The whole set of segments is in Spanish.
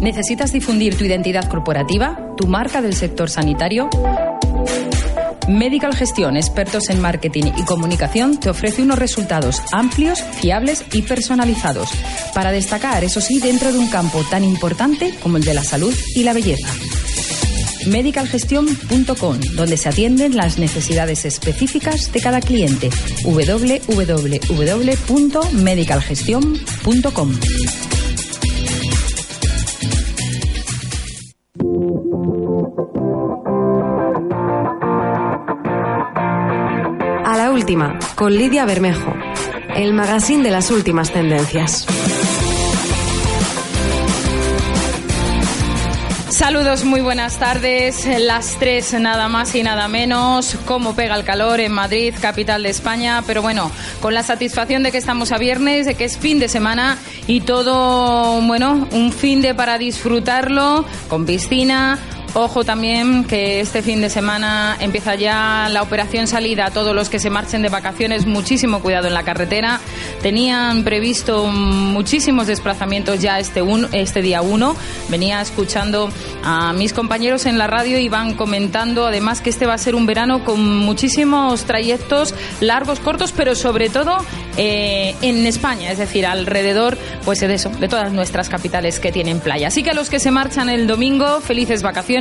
¿Necesitas difundir tu identidad corporativa, tu marca del sector sanitario? Medical Gestión, expertos en marketing y comunicación, te ofrece unos resultados amplios, fiables y personalizados para destacar, eso sí, dentro de un campo tan importante como el de la salud y la belleza. Medicalgestion.com, donde se atienden las necesidades específicas de cada cliente. www.medicalgestion.com. con Lidia Bermejo, el magazine de las últimas tendencias. Saludos, muy buenas tardes. Las tres, nada más y nada menos. Cómo pega el calor en Madrid, capital de España. Pero bueno, con la satisfacción de que estamos a viernes, de que es fin de semana y todo, bueno, un fin de para disfrutarlo con piscina, Ojo también que este fin de semana empieza ya la operación salida. Todos los que se marchen de vacaciones, muchísimo cuidado en la carretera. Tenían previsto muchísimos desplazamientos ya este, este día 1. Venía escuchando a mis compañeros en la radio y van comentando además que este va a ser un verano con muchísimos trayectos largos, cortos, pero sobre todo eh, en España, es decir, alrededor pues de eso, de todas nuestras capitales que tienen playa. Así que a los que se marchan el domingo, felices vacaciones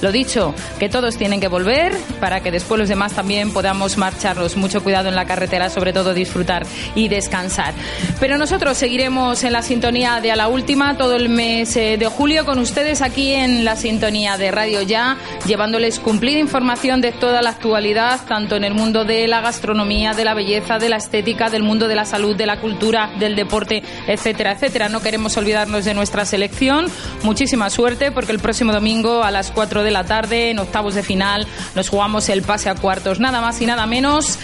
lo dicho, que todos tienen que volver para que después los demás también podamos marcharnos. Mucho cuidado en la carretera, sobre todo disfrutar y descansar. Pero nosotros seguiremos en la sintonía de a la última todo el mes eh, de julio con ustedes aquí en la sintonía de Radio Ya, llevándoles cumplida información de toda la actualidad, tanto en el mundo de la gastronomía, de la belleza, de la estética, del mundo de la salud, de la cultura, del deporte, etcétera, etcétera. No queremos olvidarnos de nuestra selección. Muchísima suerte porque el próximo domingo a la las 4 de la tarde, en octavos de final, nos jugamos el pase a cuartos, nada más y nada menos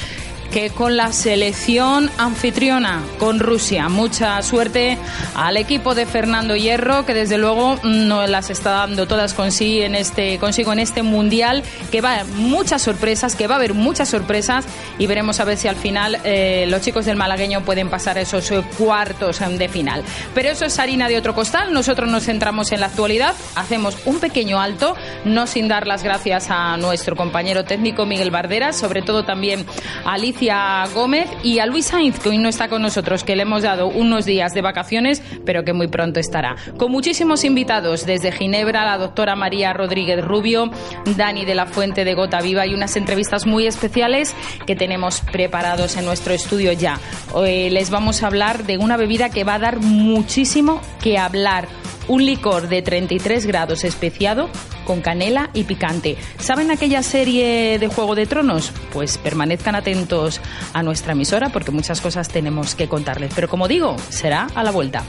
que con la selección anfitriona, con Rusia. Mucha suerte al equipo de Fernando Hierro, que desde luego no las está dando todas consigo en este, consigo en este mundial, que va a haber muchas sorpresas, que va a haber muchas sorpresas y veremos a ver si al final eh, los chicos del malagueño pueden pasar esos cuartos de final. Pero eso es harina de otro costal. Nosotros nos centramos en la actualidad, hacemos un pequeño alto, no sin dar las gracias a nuestro compañero técnico Miguel Bardera, sobre todo también a Alicia Gómez y a Luis Sainz, que hoy no está con nosotros, que le hemos dado unos días de vacaciones, pero que muy pronto estará. Con muchísimos invitados desde Ginebra, la doctora María Rodríguez Rubio, Dani de la Fuente de Gota Viva y unas entrevistas muy especiales que tenemos preparados en nuestro estudio ya. Hoy les vamos a hablar de una bebida que va a dar muchísimo que hablar un licor de 33 grados especiado con canela y picante. ¿Saben aquella serie de Juego de Tronos? Pues permanezcan atentos a nuestra emisora porque muchas cosas tenemos que contarles. Pero como digo, será a la vuelta.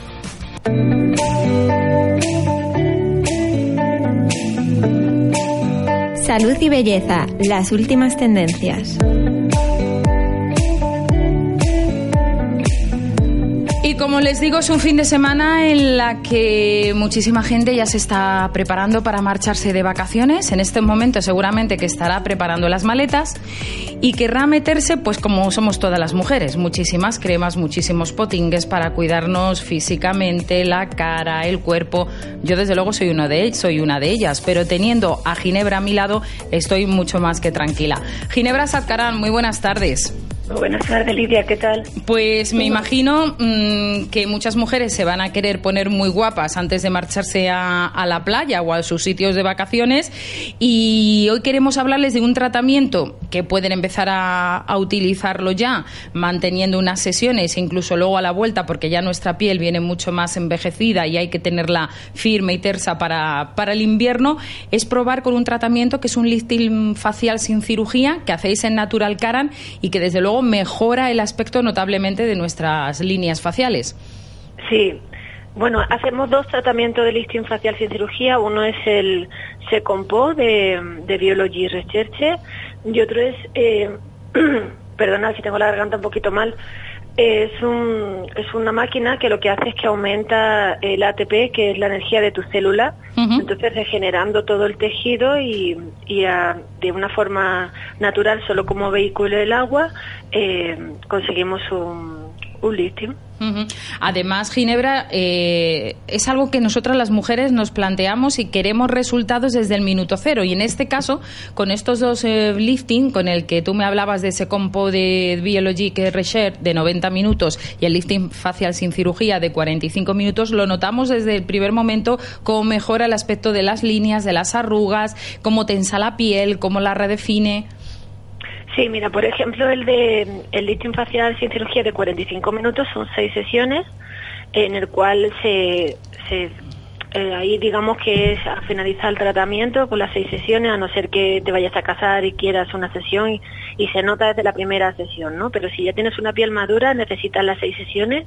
Salud y belleza, las últimas tendencias. Como les digo, es un fin de semana en la que muchísima gente ya se está preparando para marcharse de vacaciones. En este momento seguramente que estará preparando las maletas y querrá meterse, pues como somos todas las mujeres, muchísimas cremas, muchísimos potingues para cuidarnos físicamente, la cara, el cuerpo. Yo desde luego soy una de, soy una de ellas, pero teniendo a Ginebra a mi lado estoy mucho más que tranquila. Ginebra Satkarán, muy buenas tardes. Buenas tardes, Lidia, ¿qué tal? Pues me imagino mm, que muchas mujeres se van a querer poner muy guapas antes de marcharse a, la playa o a sus sitios de vacaciones y hoy queremos hablarles de un tratamiento que pueden empezar a, utilizarlo ya, manteniendo unas sesiones, incluso luego a la vuelta, porque ya nuestra piel viene mucho más envejecida y hay que tenerla firme y tersa para, para el invierno, es probar con un tratamiento que es un lifting facial sin cirugía que hacéis en Natural Caran y que desde luego mejora el aspecto notablemente de nuestras líneas faciales. Sí, Bueno, hacemos dos tratamientos de lifting facial sin cirugía. Uno es el Secompo de, de Biology Research y otro es, eh, perdona si tengo la garganta un poquito mal, es, un, es una máquina que lo que hace es que aumenta el ATP, que es la energía de tu célula, entonces regenerando todo el tejido y, y de una forma natural, solo como vehículo del agua, eh, conseguimos un, un lifting. Además, Ginebra, eh, es algo que nosotras las mujeres nos planteamos y queremos resultados desde el minuto cero. Y en este caso, con estos dos eh, lifting, con el que tú me hablabas de ese compo de Biologic Research de 90 minutos y el lifting facial sin cirugía de 45 minutos, lo notamos desde el primer momento cómo mejora el aspecto de las líneas, de las arrugas, cómo tensa la piel, cómo la redefine. Sí, mira, por ejemplo, el de el lifting facial sin cirugía de 45 minutos son seis sesiones en el cual se, se eh, ahí digamos que es a finalizar el tratamiento con las seis sesiones, a no ser que te vayas a casar y quieras una sesión y, y se nota desde la primera sesión, ¿no? Pero si ya tienes una piel madura necesitas las seis sesiones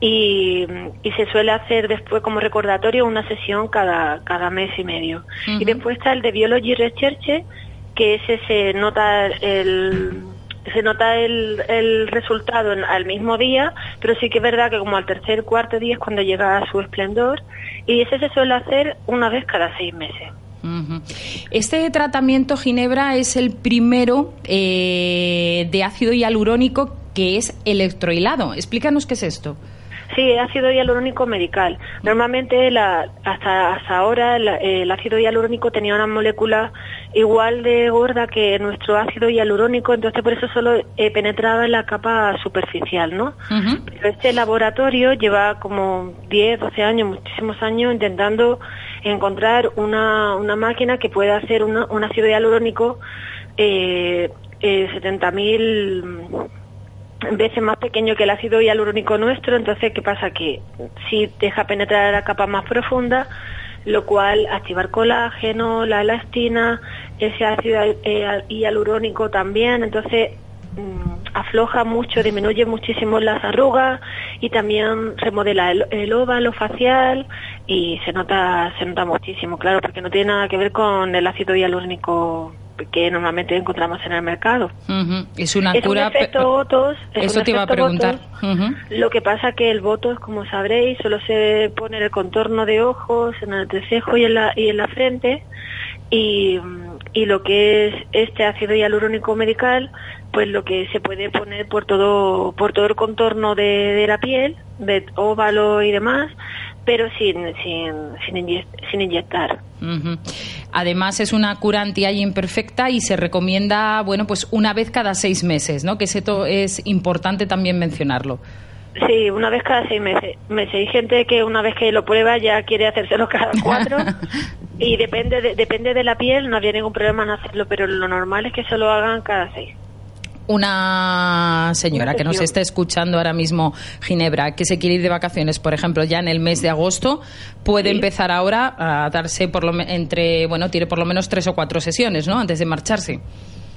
y, y, se suele hacer después como recordatorio una sesión cada, cada mes y medio. Y después está el de Biology Research, que ese se nota el se nota el, el resultado al mismo día, pero sí que es verdad que como al tercer cuarto día es cuando llega a su esplendor y ese se suele hacer una vez cada seis meses. Este tratamiento Ginebra es el primero eh, de ácido hialurónico que es electrohilado. Explícanos qué es esto. Sí, ácido hialurónico medical. Normalmente la, hasta, hasta ahora el ácido hialurónico tenía una molécula igual de gorda que nuestro ácido hialurónico, entonces por eso solo eh, penetraba en la capa superficial, ¿no? Pero este laboratorio lleva como 10, 12 años, muchísimos años intentando encontrar una, una máquina que pueda hacer un ácido hialurónico eh, eh, 70.000 veces más pequeño que el ácido hialurónico nuestro, entonces ¿qué pasa? Que si deja penetrar la capa más profunda, lo cual activar colágeno, la elastina, ese ácido eh, hialurónico también, entonces mm, afloja mucho, disminuye muchísimo las arrugas y también remodela el, el, óvalo facial y se nota se nota muchísimo, claro, porque no tiene nada que ver con el ácido hialurónico que normalmente encontramos en el mercado. Es una cura. Un efecto Botox, Eso te iba a preguntar. Lo que pasa que el Botox, como sabréis, solo se pone en el contorno de ojos, en el entrecejo y en la, y en la frente. Y, y lo que es este ácido hialurónico medical, pues lo que se puede poner por todo, por todo el contorno de, de la piel, de óvalo y demás, pero sin, sin, sin, inyectar. Además es una cura anti imperfecta y se recomienda, bueno, pues una vez cada seis meses, ¿no? Que esto es importante también mencionarlo. Sí, una vez cada seis meses. Hay gente que una vez que lo prueba ya quiere hacérselo cada cuatro y depende de, depende de la piel, no había ningún problema en hacerlo, pero lo normal es que se lo hagan cada seis una señora que nos está escuchando ahora mismo, Ginebra, que se quiere ir de vacaciones, por ejemplo, ya en el mes de agosto, puede empezar ahora a darse por lo entre, bueno, tiene por lo menos tres o cuatro sesiones, ¿no? Antes de marcharse.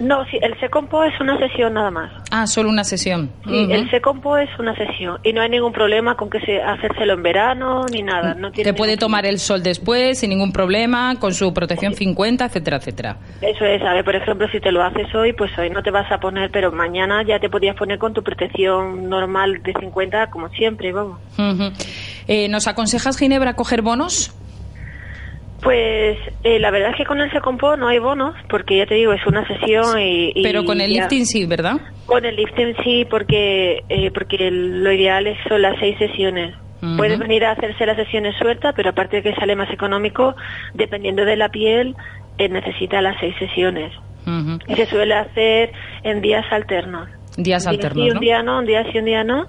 No, sí, el Secompo es una sesión nada más. Ah, solo una sesión. Sí, el Secompo es una sesión y no hay ningún problema con que se hacérselo en verano ni nada. No Te puede tomar el sol después sin ningún problema, con su protección 50, etcétera, etcétera. Eso es, a ver, por ejemplo, si te lo haces hoy, pues hoy no te vas a poner, pero mañana ya te podías poner con tu protección normal de 50, como siempre, vamos. eh, ¿Nos aconsejas, Ginebra, coger bonos? Pues eh, la verdad es que con el Secompo no hay bonos, porque ya te digo, es una sesión y... Pero con el lifting sí, ¿verdad? Con el lifting sí, porque, eh, porque lo ideal es, son las seis sesiones. Puedes venir a hacerse las sesiones sueltas, pero aparte de que sale más económico, dependiendo de la piel, eh, necesita las seis sesiones. Y se suele hacer en días alternos. Días alternos, un día no, un día sí, un día no.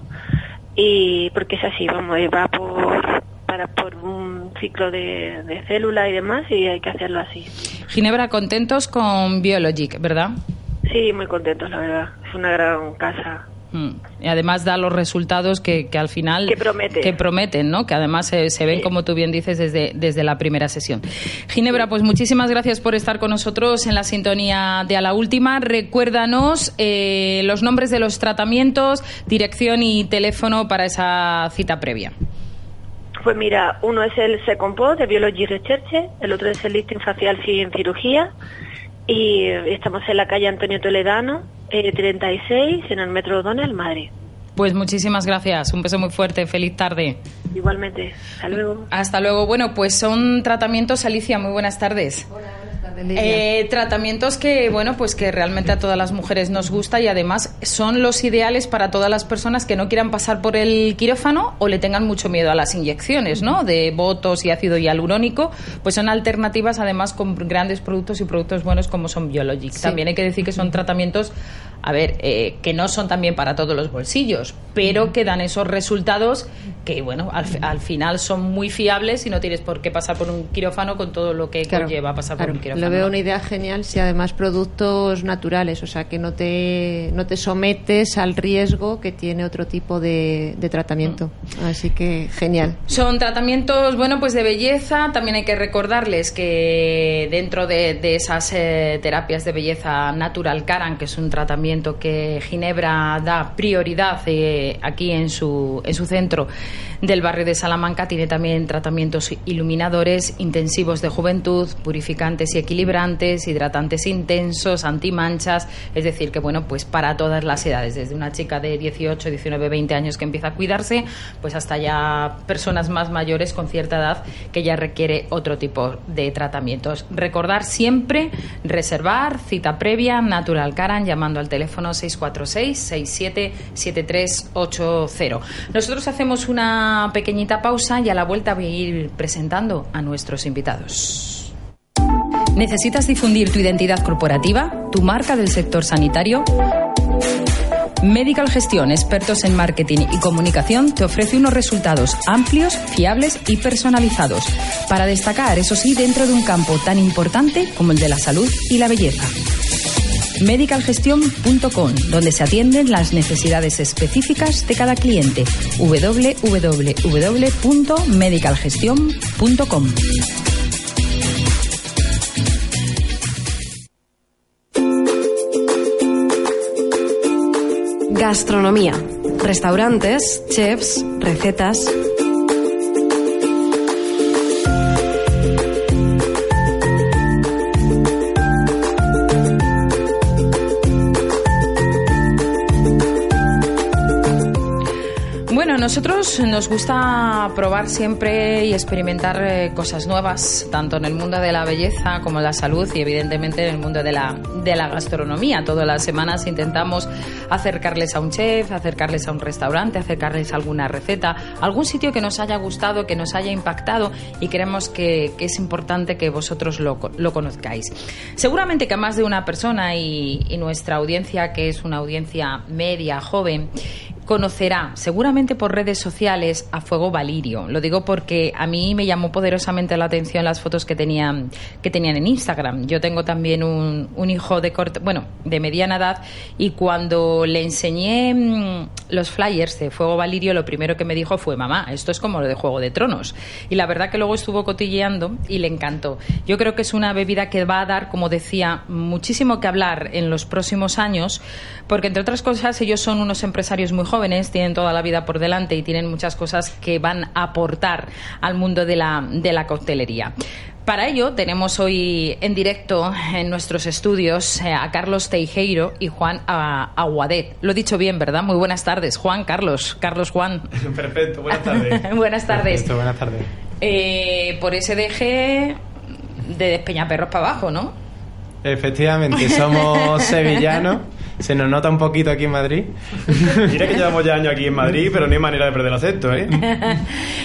Y porque es así, vamos, va por, para, por un ciclo de, de célula y demás y hay que hacerlo así. Ginebra, contentos con Biologic, ¿verdad? Sí, muy contentos, la verdad. Es una gran casa. Mm. Y además da los resultados que, que al final que, promete. que prometen, ¿no? Que además se, se ven, sí. como tú bien dices, desde, desde la primera sesión. Ginebra, pues muchísimas gracias por estar con nosotros en la sintonía de A la Última. Recuérdanos eh, los nombres de los tratamientos, dirección y teléfono para esa cita previa. Pues mira, uno es el Second Post de Biology Research, el otro es el Listing Facial en Cirugía y estamos en la calle Antonio Toledano, eh, 36, en el Metro O'Donnell, Madrid. Pues muchísimas gracias, un beso muy fuerte, feliz tarde. Igualmente, hasta luego. Hasta luego. Bueno, pues son tratamientos, Alicia, muy buenas tardes. Eh, tratamientos que, bueno, pues que realmente a todas las mujeres nos gusta y además son los ideales para todas las personas que no quieran pasar por el quirófano o le tengan mucho miedo a las inyecciones, ¿no? De botos y ácido hialurónico, pues son alternativas además con grandes productos y productos buenos como son Biologic. También hay que decir que son tratamientos a ver, eh, que no son también para todos los bolsillos, pero que dan esos resultados que, bueno, al, final son muy fiables y no tienes por qué pasar por un quirófano con todo lo que conlleva pasar por un quirófano. Lo veo una idea genial si además productos naturales, o sea, que no te, no te sometes al riesgo que tiene otro tipo de, tratamiento. Mm. Así que genial. Son tratamientos, bueno, pues de belleza. También hay que recordarles que dentro de, esas eh, terapias de belleza natural Caran, que es un tratamiento que Ginebra da prioridad eh, aquí en su, en su centro del barrio de Salamanca. Tiene también tratamientos iluminadores, intensivos de juventud, purificantes y equilibrantes, hidratantes intensos, antimanchas. Es decir, que bueno, pues para todas las edades, desde una chica de 18, 19, 20 años que empieza a cuidarse, pues hasta ya personas más mayores con cierta edad que ya requiere otro tipo de tratamientos. Recordar siempre reservar cita previa Natural Caran llamando al teléfono 646-677380. Nosotros hacemos una pequeñita pausa y a la vuelta voy a ir presentando a nuestros invitados. ¿Necesitas difundir tu identidad corporativa, tu marca del sector sanitario? Medical Gestión, expertos en marketing y comunicación, te ofrece unos resultados amplios, fiables y personalizados, para destacar, eso sí, dentro de un campo tan importante como el de la salud y la belleza medicalgestion.com, donde se atienden las necesidades específicas de cada cliente. www.medicalgestion.com. Gastronomía. Restaurantes, chefs, recetas. Nosotros nos gusta probar siempre y experimentar eh, cosas nuevas, tanto en el mundo de la belleza como en la salud y evidentemente en el mundo de la, de la gastronomía. Todas las semanas intentamos acercarles a un chef, acercarles a un restaurante, acercarles a alguna receta, algún sitio que nos haya gustado, que nos haya impactado y creemos que, es importante que vosotros lo, lo, conozcáis. Seguramente que a más de una persona y, y nuestra audiencia, que es una audiencia media, joven, conocerá seguramente por redes sociales a Fuego Valirio. Lo digo porque a mí me llamó poderosamente la atención las fotos que tenían, que tenían en Instagram. Yo tengo también un, un hijo de corte, bueno, de mediana edad y cuando le enseñé mm, los flyers de Fuego Valirio, lo primero que me dijo fue, mamá, esto es como lo de Juego de Tronos. Y la verdad que luego estuvo cotilleando y le encantó. Yo creo que es una bebida que va a dar, como decía, muchísimo que hablar en los próximos años, porque entre otras cosas ellos son unos empresarios muy jóvenes, tienen toda la vida por delante y tienen muchas cosas que van a aportar al mundo de la, de la coctelería. Para ello tenemos hoy en directo en nuestros estudios eh, a Carlos Teijeiro y Juan Aguadet. Lo he dicho bien, ¿verdad? Muy buenas tardes, Juan, Carlos, Carlos Juan. Perfecto, buenas tardes. buenas tardes. Perfecto, buenas tardes. Eh, por ese deje de Despeñaperros para abajo, ¿no? Efectivamente, somos sevillanos se nos nota un poquito aquí en Madrid. Mira que llevamos ya años aquí en Madrid, pero no hay manera de perder el acento, ¿eh?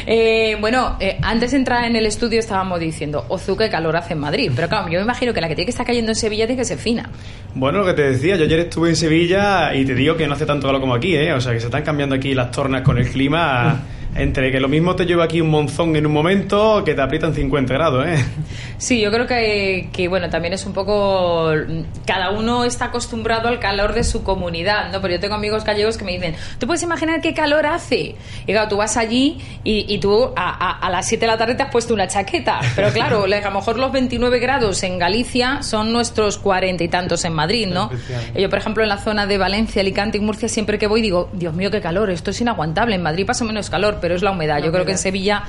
eh bueno, eh, antes de entrar en el estudio estábamos diciendo, Ozu, qué calor hace en Madrid. Pero claro, yo me imagino que la que tiene que estar cayendo en Sevilla tiene que ser fina. Bueno, lo que te decía, yo ayer estuve en Sevilla y te digo que no hace tanto calor como aquí, ¿eh? O sea, que se están cambiando aquí las tornas con el clima entre que lo mismo te lleva aquí un monzón en un momento que te aprietan 50 grados, ¿eh? Sí, yo creo que, que, bueno, también es un poco... Cada uno está acostumbrado al calor de su comunidad, ¿no? Pero yo tengo amigos gallegos que me dicen, ¿tú puedes imaginar qué calor hace? Y claro, tú vas allí y, y tú a, a, las 7 de la tarde te has puesto una chaqueta. Pero claro, a lo mejor los 29 grados en Galicia son nuestros 40 y tantos en Madrid, ¿no? Yo, por ejemplo, en la zona de Valencia, Alicante y Murcia, siempre que voy digo, Dios mío, qué calor, esto es inaguantable. En Madrid pasa menos calor pero es la humedad. Yo creo que en Sevilla,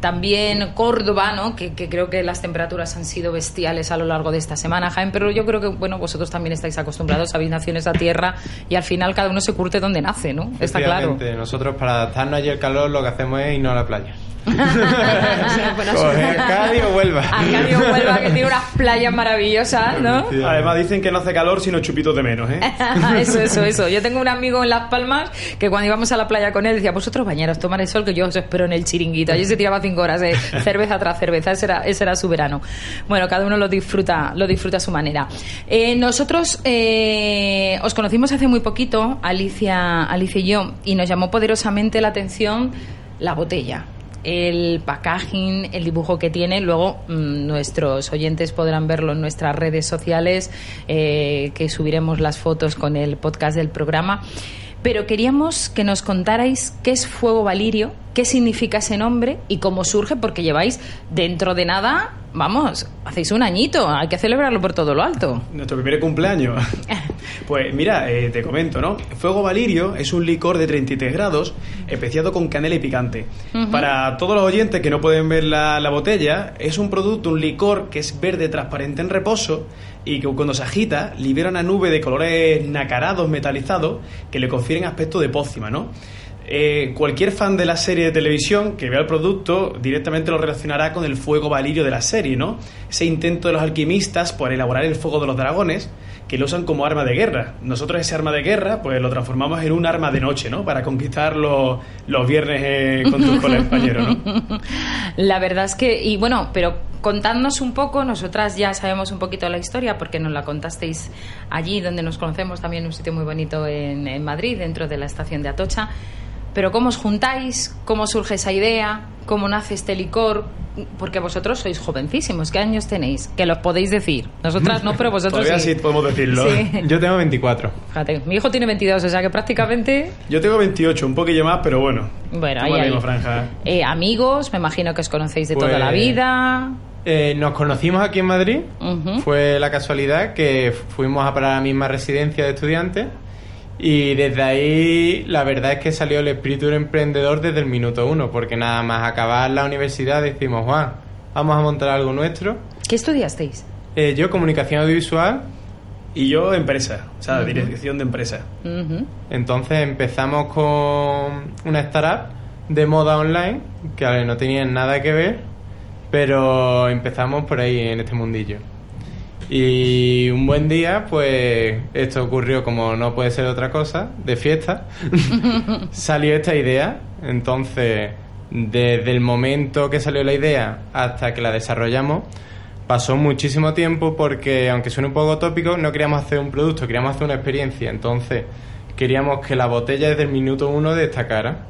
también Córdoba, ¿no? Que, que creo que las temperaturas han sido bestiales a lo largo de esta semana, Jaén, pero yo creo que, bueno, vosotros también estáis acostumbrados, habéis nacido en esa tierra y al final cada uno se curte donde nace, ¿no? Está claro. Nosotros para adaptarnos allí al calor lo que hacemos es irnos a la playa. Huelva. Arcadio Huelva, que tiene unas playas maravillosas, ¿no? Además dicen que no hace calor sino chupitos de menos, ¿eh? eso, eso, eso. Yo tengo un amigo en Las Palmas que cuando íbamos a la playa con él decía, vosotros bañeros, tomar el sol que yo os espero en el chiringuito. Allí se tiraba cinco horas de cerveza tras cerveza. Ese era, ese era su verano. Bueno, cada uno lo disfruta, lo disfruta a su manera. Eh, nosotros eh, os conocimos hace muy poquito, Alicia, Alicia y yo, y nos llamó poderosamente la atención la botella el packaging, el dibujo que tiene. Luego mm, nuestros oyentes podrán verlo en nuestras redes sociales, eh, que subiremos las fotos con el podcast del programa. Pero queríamos que nos contarais qué es Fuego Valirio, qué significa ese nombre y cómo surge, porque lleváis dentro de nada, vamos, hacéis un añito, hay que celebrarlo por todo lo alto. Nuestro primer cumpleaños. Pues mira, eh, te comento, ¿no? Fuego Valirio es un licor de 33 grados, especiado con canela y picante. Para todos los oyentes que no pueden ver la, la botella, es un producto, un licor que es verde transparente en reposo y que cuando se agita libera una nube de colores nacarados, metalizados, que le confieren aspecto de pócima, ¿no? Eh, cualquier fan de la serie de televisión que vea el producto directamente lo relacionará con el fuego valirio de la serie, ¿no? Ese intento de los alquimistas por elaborar el fuego de los dragones que lo usan como arma de guerra. Nosotros ese arma de guerra pues lo transformamos en un arma de noche, ¿no? Para conquistar los, los viernes eh, con tus compañeros, ¿no? La verdad es que, y bueno, pero contadnos un poco, nosotras ya sabemos un poquito la historia porque nos la contasteis allí donde nos conocemos, también un sitio muy bonito en, en Madrid, dentro de la estación de Atocha. Pero ¿cómo os juntáis? ¿Cómo surge esa idea? ¿Cómo nace este licor? Porque vosotros sois jovencísimos. ¿Qué años tenéis? Que los podéis decir. Nosotras no, pero vosotros Todavía sí podemos decirlo. Sí. Yo tengo 24. Fíjate, mi hijo tiene 22, o sea que prácticamente... Yo tengo 28, un poquillo más, pero bueno. Bueno, ahí, ahí. franja. Eh, amigos, me imagino que os conocéis de toda Pues- la vida. Eh, nos conocimos aquí en Madrid. Fue la casualidad que fuimos a parar a la misma residencia de estudiantes. Y desde ahí, la verdad es que salió el espíritu del emprendedor desde el minuto uno. Porque nada más acabar la universidad decimos, Juan, vamos a montar algo nuestro. ¿Qué estudiasteis? Eh, yo, comunicación audiovisual. Y yo, empresa, o sea, dirección de empresa. Entonces empezamos con una startup de moda online, que a ver, no tenían nada que ver, pero empezamos por ahí en este mundillo. Y un buen día, pues esto ocurrió como no puede ser otra cosa, de fiesta, salió esta idea. Entonces, desde el momento que salió la idea hasta que la desarrollamos, pasó muchísimo tiempo porque, aunque suene un poco tópico, no queríamos hacer un producto, queríamos hacer una experiencia. Entonces, queríamos que la botella desde el minuto uno destacara.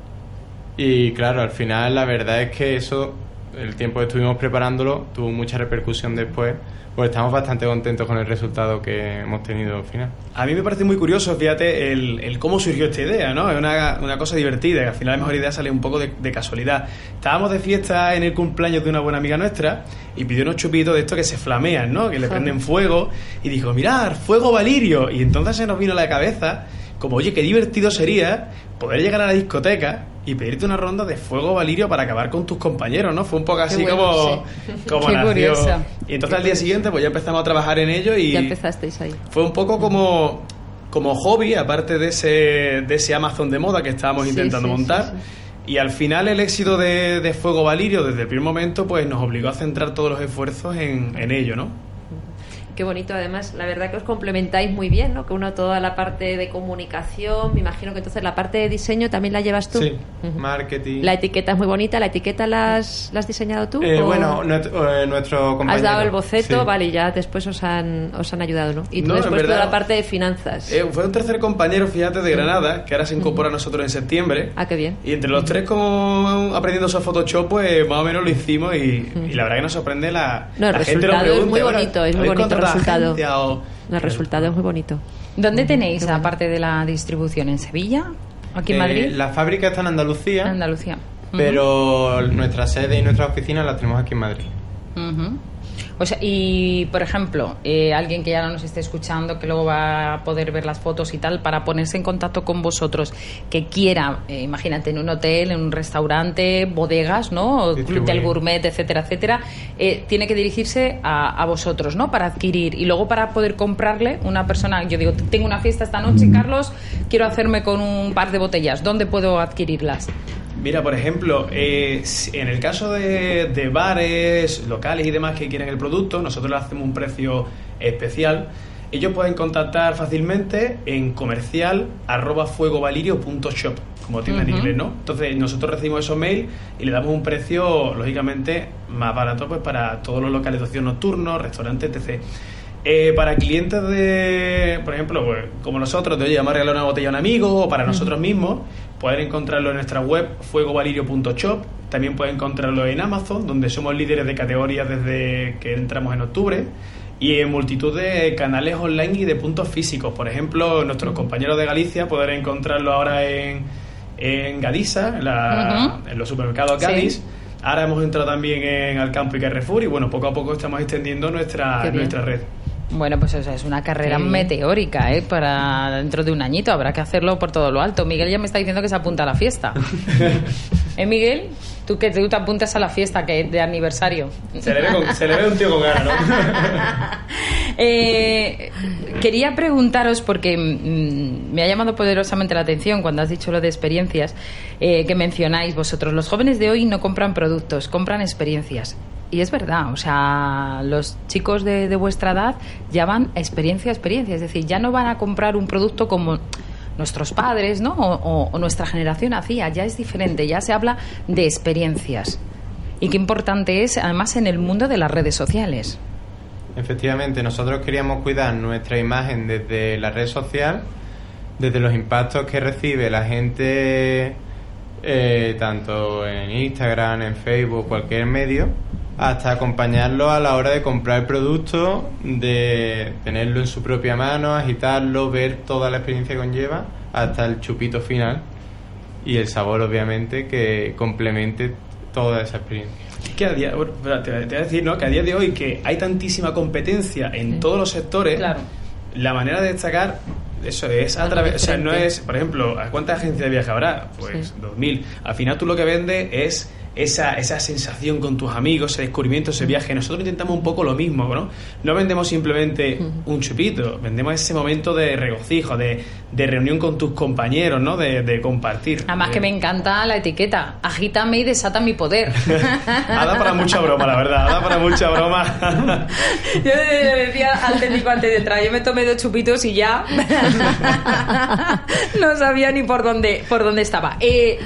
Y claro, al final la verdad es que eso, el tiempo que estuvimos preparándolo, tuvo mucha repercusión después. Pues estamos bastante contentos con el resultado que hemos tenido al final. A mí me parece muy curioso, fíjate, el, el cómo surgió esta idea, ¿no? Es una, una cosa divertida, que al final la mejor idea sale un poco de, de casualidad. Estábamos de fiesta en el cumpleaños de una buena amiga nuestra y pidió unos chupitos de estos que se flamean, ¿no? Que le prenden fuego y dijo, mirad, fuego valirio. Y entonces se nos vino a la cabeza, como, oye, qué divertido sería poder llegar a la discoteca y pedirte una ronda de fuego valirio para acabar con tus compañeros, ¿no? Fue un poco así bueno, como, como Qué nació. curioso. Y entonces al día siguiente pues ya empezamos a trabajar en ello y Ya empezasteis ahí. fue un poco como, como hobby, aparte de ese, de ese Amazon de moda que estábamos Sí, intentando sí, montar. sí, Y al final el éxito de, de Fuego Valirio desde el primer momento pues nos obligó a centrar todos los esfuerzos en, en ello, ¿no? Qué bonito, además, la verdad que os complementáis muy bien, ¿no? Que uno toda la parte de comunicación, me imagino que entonces la parte de diseño también la llevas tú. Sí, marketing. La etiqueta es muy bonita, ¿la etiqueta la has, la has diseñado tú? Eh, o bueno, nuestro, eh, nuestro compañero. Has dado el boceto, Sí. vale, y ya después os han, os han ayudado, ¿no? Y tú No, después toda la parte de finanzas. Eh, fue un tercer compañero, fíjate, de Granada, que ahora se incorpora a nosotros en septiembre. Ah, qué bien. Y entre los tres, como aprendiendo su Photoshop, pues más o menos lo hicimos y, y la verdad que nos sorprende la, No, el la gente es muy "Bueno, bonito, es muy ¿habéis bonito resultado. gente o-?" El resultado es muy bonito. ¿Dónde tenéis qué la bueno. parte de la distribución? ¿En Sevilla? ¿Aquí en Eh, Madrid? la fábrica está en Andalucía, Andalucía. Pero nuestra sede y nuestras oficinas las tenemos aquí en Madrid. O sea, y por ejemplo, eh, alguien que ya no nos esté escuchando, que luego va a poder ver las fotos y tal, para ponerse en contacto con vosotros, que quiera, eh, imagínate, en un hotel, en un restaurante, bodegas, ¿no? O Club del Gourmet, etcétera, etcétera, eh, tiene que dirigirse a, a vosotros, ¿no? Para adquirir. Y luego para poder comprarle una persona, yo digo, tengo una fiesta esta noche, Carlos, quiero hacerme con un par de botellas, ¿dónde puedo adquirirlas? Mira, por ejemplo, eh, en el caso de, de bares, locales y demás que quieren el producto, nosotros le hacemos un precio especial. Ellos pueden contactar fácilmente en comercial arroba fuegovalirio.shop, como tienda en inglés, ¿no? Entonces nosotros recibimos esos mails y le damos un precio, lógicamente, más barato pues para todos los locales de ocio nocturno, restaurantes, etc. Eh, para clientes de, por ejemplo, pues, como nosotros, de oye, vamos a regalar una botella a un amigo o para nosotros mismos, pueden encontrarlo en nuestra web fuegovalirio.shop. También pueden encontrarlo en Amazon, donde somos líderes de categorías desde que entramos en octubre. Y en multitud de canales online y de puntos físicos. Por ejemplo, nuestros compañeros de Galicia podrán encontrarlo ahora en, en Gadisa, en, la- en los supermercados Sí. Gadis. Ahora hemos entrado también en Alcampo y Carrefour y bueno, poco a poco estamos extendiendo nuestra, nuestra red. Bueno, pues o sea, es una carrera meteórica, ¿eh? Para dentro de un añito habrá que hacerlo por todo lo alto. Miguel ya me está diciendo que se apunta a la fiesta. ¿Eh, Miguel? Tú que tú te apuntas a la fiesta que de aniversario. Se le ve, con- se le ve un tío con ganas, ¿no? Eh, quería preguntaros, porque mm, me ha llamado poderosamente la atención cuando has dicho lo de experiencias, eh, que mencionáis vosotros, los jóvenes de hoy no compran productos, compran experiencias. Y es verdad, o sea, los chicos de, de vuestra edad ya van experiencia a experiencia, es decir, ya no van a comprar un producto como nuestros padres, ¿no? O, nuestra generación hacía, ya es diferente, ya se habla de experiencias. Y qué importante es, además, en el mundo de las redes sociales. Efectivamente, nosotros queríamos cuidar nuestra imagen desde la red social, desde los impactos que recibe la gente, eh, tanto en Instagram, en Facebook, cualquier medio, hasta acompañarlo a la hora de comprar el producto, de tenerlo en su propia mano, agitarlo, ver toda la experiencia que conlleva, hasta el chupito final y el sabor, obviamente, que complemente toda esa experiencia. Que a día, bueno, te, te voy a decir, ¿no? Que a día de hoy que hay tantísima competencia en todos los sectores, Claro. la manera de destacar eso es a través, o sea, no es, por ejemplo, ¿a cuántas agencias de viaje habrá? Pues Sí. 2000. Al final tú lo que vendes es esa, esa sensación con tus amigos, ese descubrimiento, ese viaje. Nosotros intentamos un poco lo mismo, ¿no? No vendemos simplemente un chupito, vendemos ese momento de regocijo, de, de reunión con tus compañeros, ¿no? De, de compartir. Además que me encanta la etiqueta. Agítame y desata mi poder. Ha dado para mucha broma, la verdad. Ha dado para mucha broma. Yo le decía al técnico antes de entrar, yo me tomé dos chupitos y ya no sabía ni por dónde, por dónde estaba. Eh,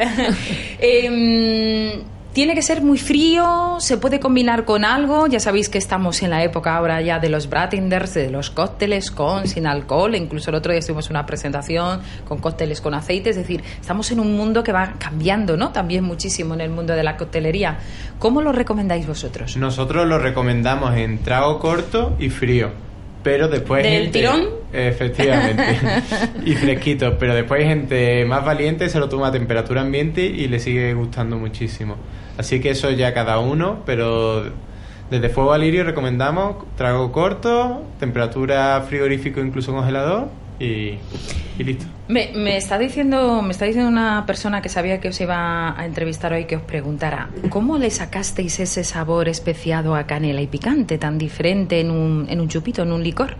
em, tiene que ser muy frío, se puede combinar con algo. Ya sabéis que estamos en la época ahora ya de los Bratinders, de los cócteles con, sin alcohol. Incluso el otro día en una presentación con cócteles con aceite. Es decir, estamos en un mundo que va cambiando, ¿no? También muchísimo en el mundo de la coctelería. ¿Cómo lo recomendáis vosotros? Nosotros lo recomendamos en trago corto y frío. Pero después. ¿Del gente- tirón? Efectivamente. y fresquito. Pero después hay gente más valiente se lo toma a temperatura ambiente y le sigue gustando muchísimo. Así que eso ya cada uno. Pero desde Fuego Alirio recomendamos trago corto, temperatura frigorífico, incluso congelador. Y, y listo. Me, me está diciendo me está diciendo una persona que sabía que os iba a entrevistar hoy que os preguntara ¿cómo le sacasteis ese sabor especiado a canela y picante tan diferente en un, en un chupito, en un licor?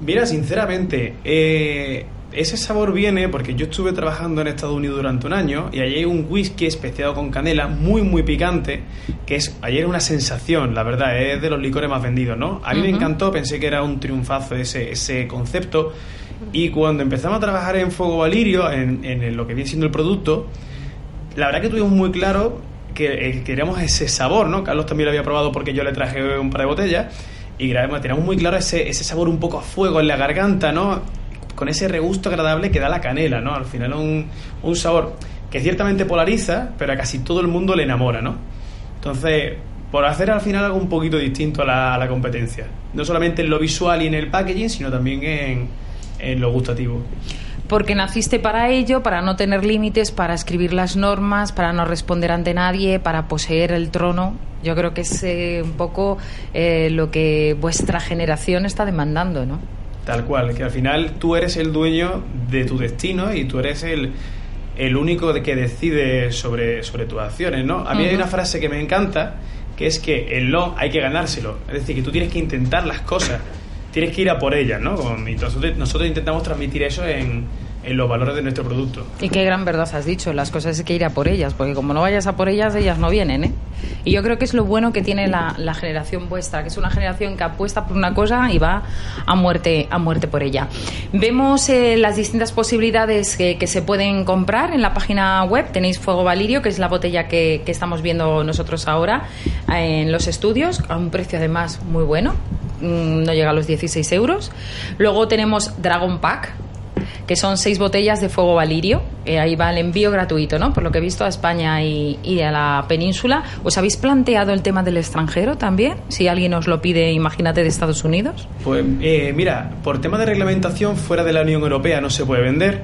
Mira, sinceramente, eh, ese sabor viene porque yo estuve trabajando en Estados Unidos durante un año y allí hay un whisky especiado con canela muy, muy picante, que es ayer una sensación, la verdad, es de los licores más vendidos, ¿no? A mí me encantó, pensé que era un triunfazo ese, ese concepto y cuando empezamos a trabajar en Fuego Valirio, en, en lo que viene siendo el producto, la verdad que tuvimos muy claro que eh, queríamos ese sabor, ¿no? Carlos también lo había probado porque yo le traje un par de botellas y teníamos muy claro ese, ese sabor un poco a fuego en la garganta, ¿no? Con ese regusto agradable que da la canela, ¿no? Al final un, un sabor que ciertamente polariza, pero a casi todo el mundo le enamora, ¿no? Entonces, por hacer al final algo un poquito distinto a la, competencia. No solamente en lo visual y en el packaging, sino también en, en lo gustativo. porque naciste para ello, para no tener límites, para escribir las normas, para no responder ante nadie, para poseer el trono. Yo creo que es eh, un poco eh, lo que vuestra generación está demandando, ¿no? Tal cual, que al final tú eres el dueño de tu destino y tú eres el, el único de que decide sobre, sobre tus acciones, ¿no? A mí hay una frase que me encanta, que es que el no hay que ganárselo. Es decir, que tú tienes que intentar las cosas, tienes que ir a por ellas, ¿no? Y nosotros, nosotros intentamos transmitir eso en, en los valores de nuestro producto. Y qué gran verdad has dicho, las cosas hay que ir a por ellas, porque como no vayas a por ellas, ellas no vienen, ¿eh? Y yo creo que es lo bueno que tiene la, la generación vuestra, que es una generación que apuesta por una cosa y va a muerte, a muerte por ella. Vemos eh, las distintas posibilidades que, se pueden comprar en la página web. Tenéis Fuego Valirio, que es la botella que, que estamos viendo nosotros ahora eh, en los estudios, a un precio además muy bueno, mm, no llega a los 16 euros. Luego tenemos Dragon Pack, que son seis botellas de fuego valirio. Eh, ahí va el envío gratuito, ¿no? Por lo que he visto a España y, y a la península. ¿Os habéis planteado el tema del extranjero también? Si alguien os lo pide, imagínate, de Estados Unidos. Pues eh, mira, por tema de reglamentación fuera de la Unión Europea no se puede vender.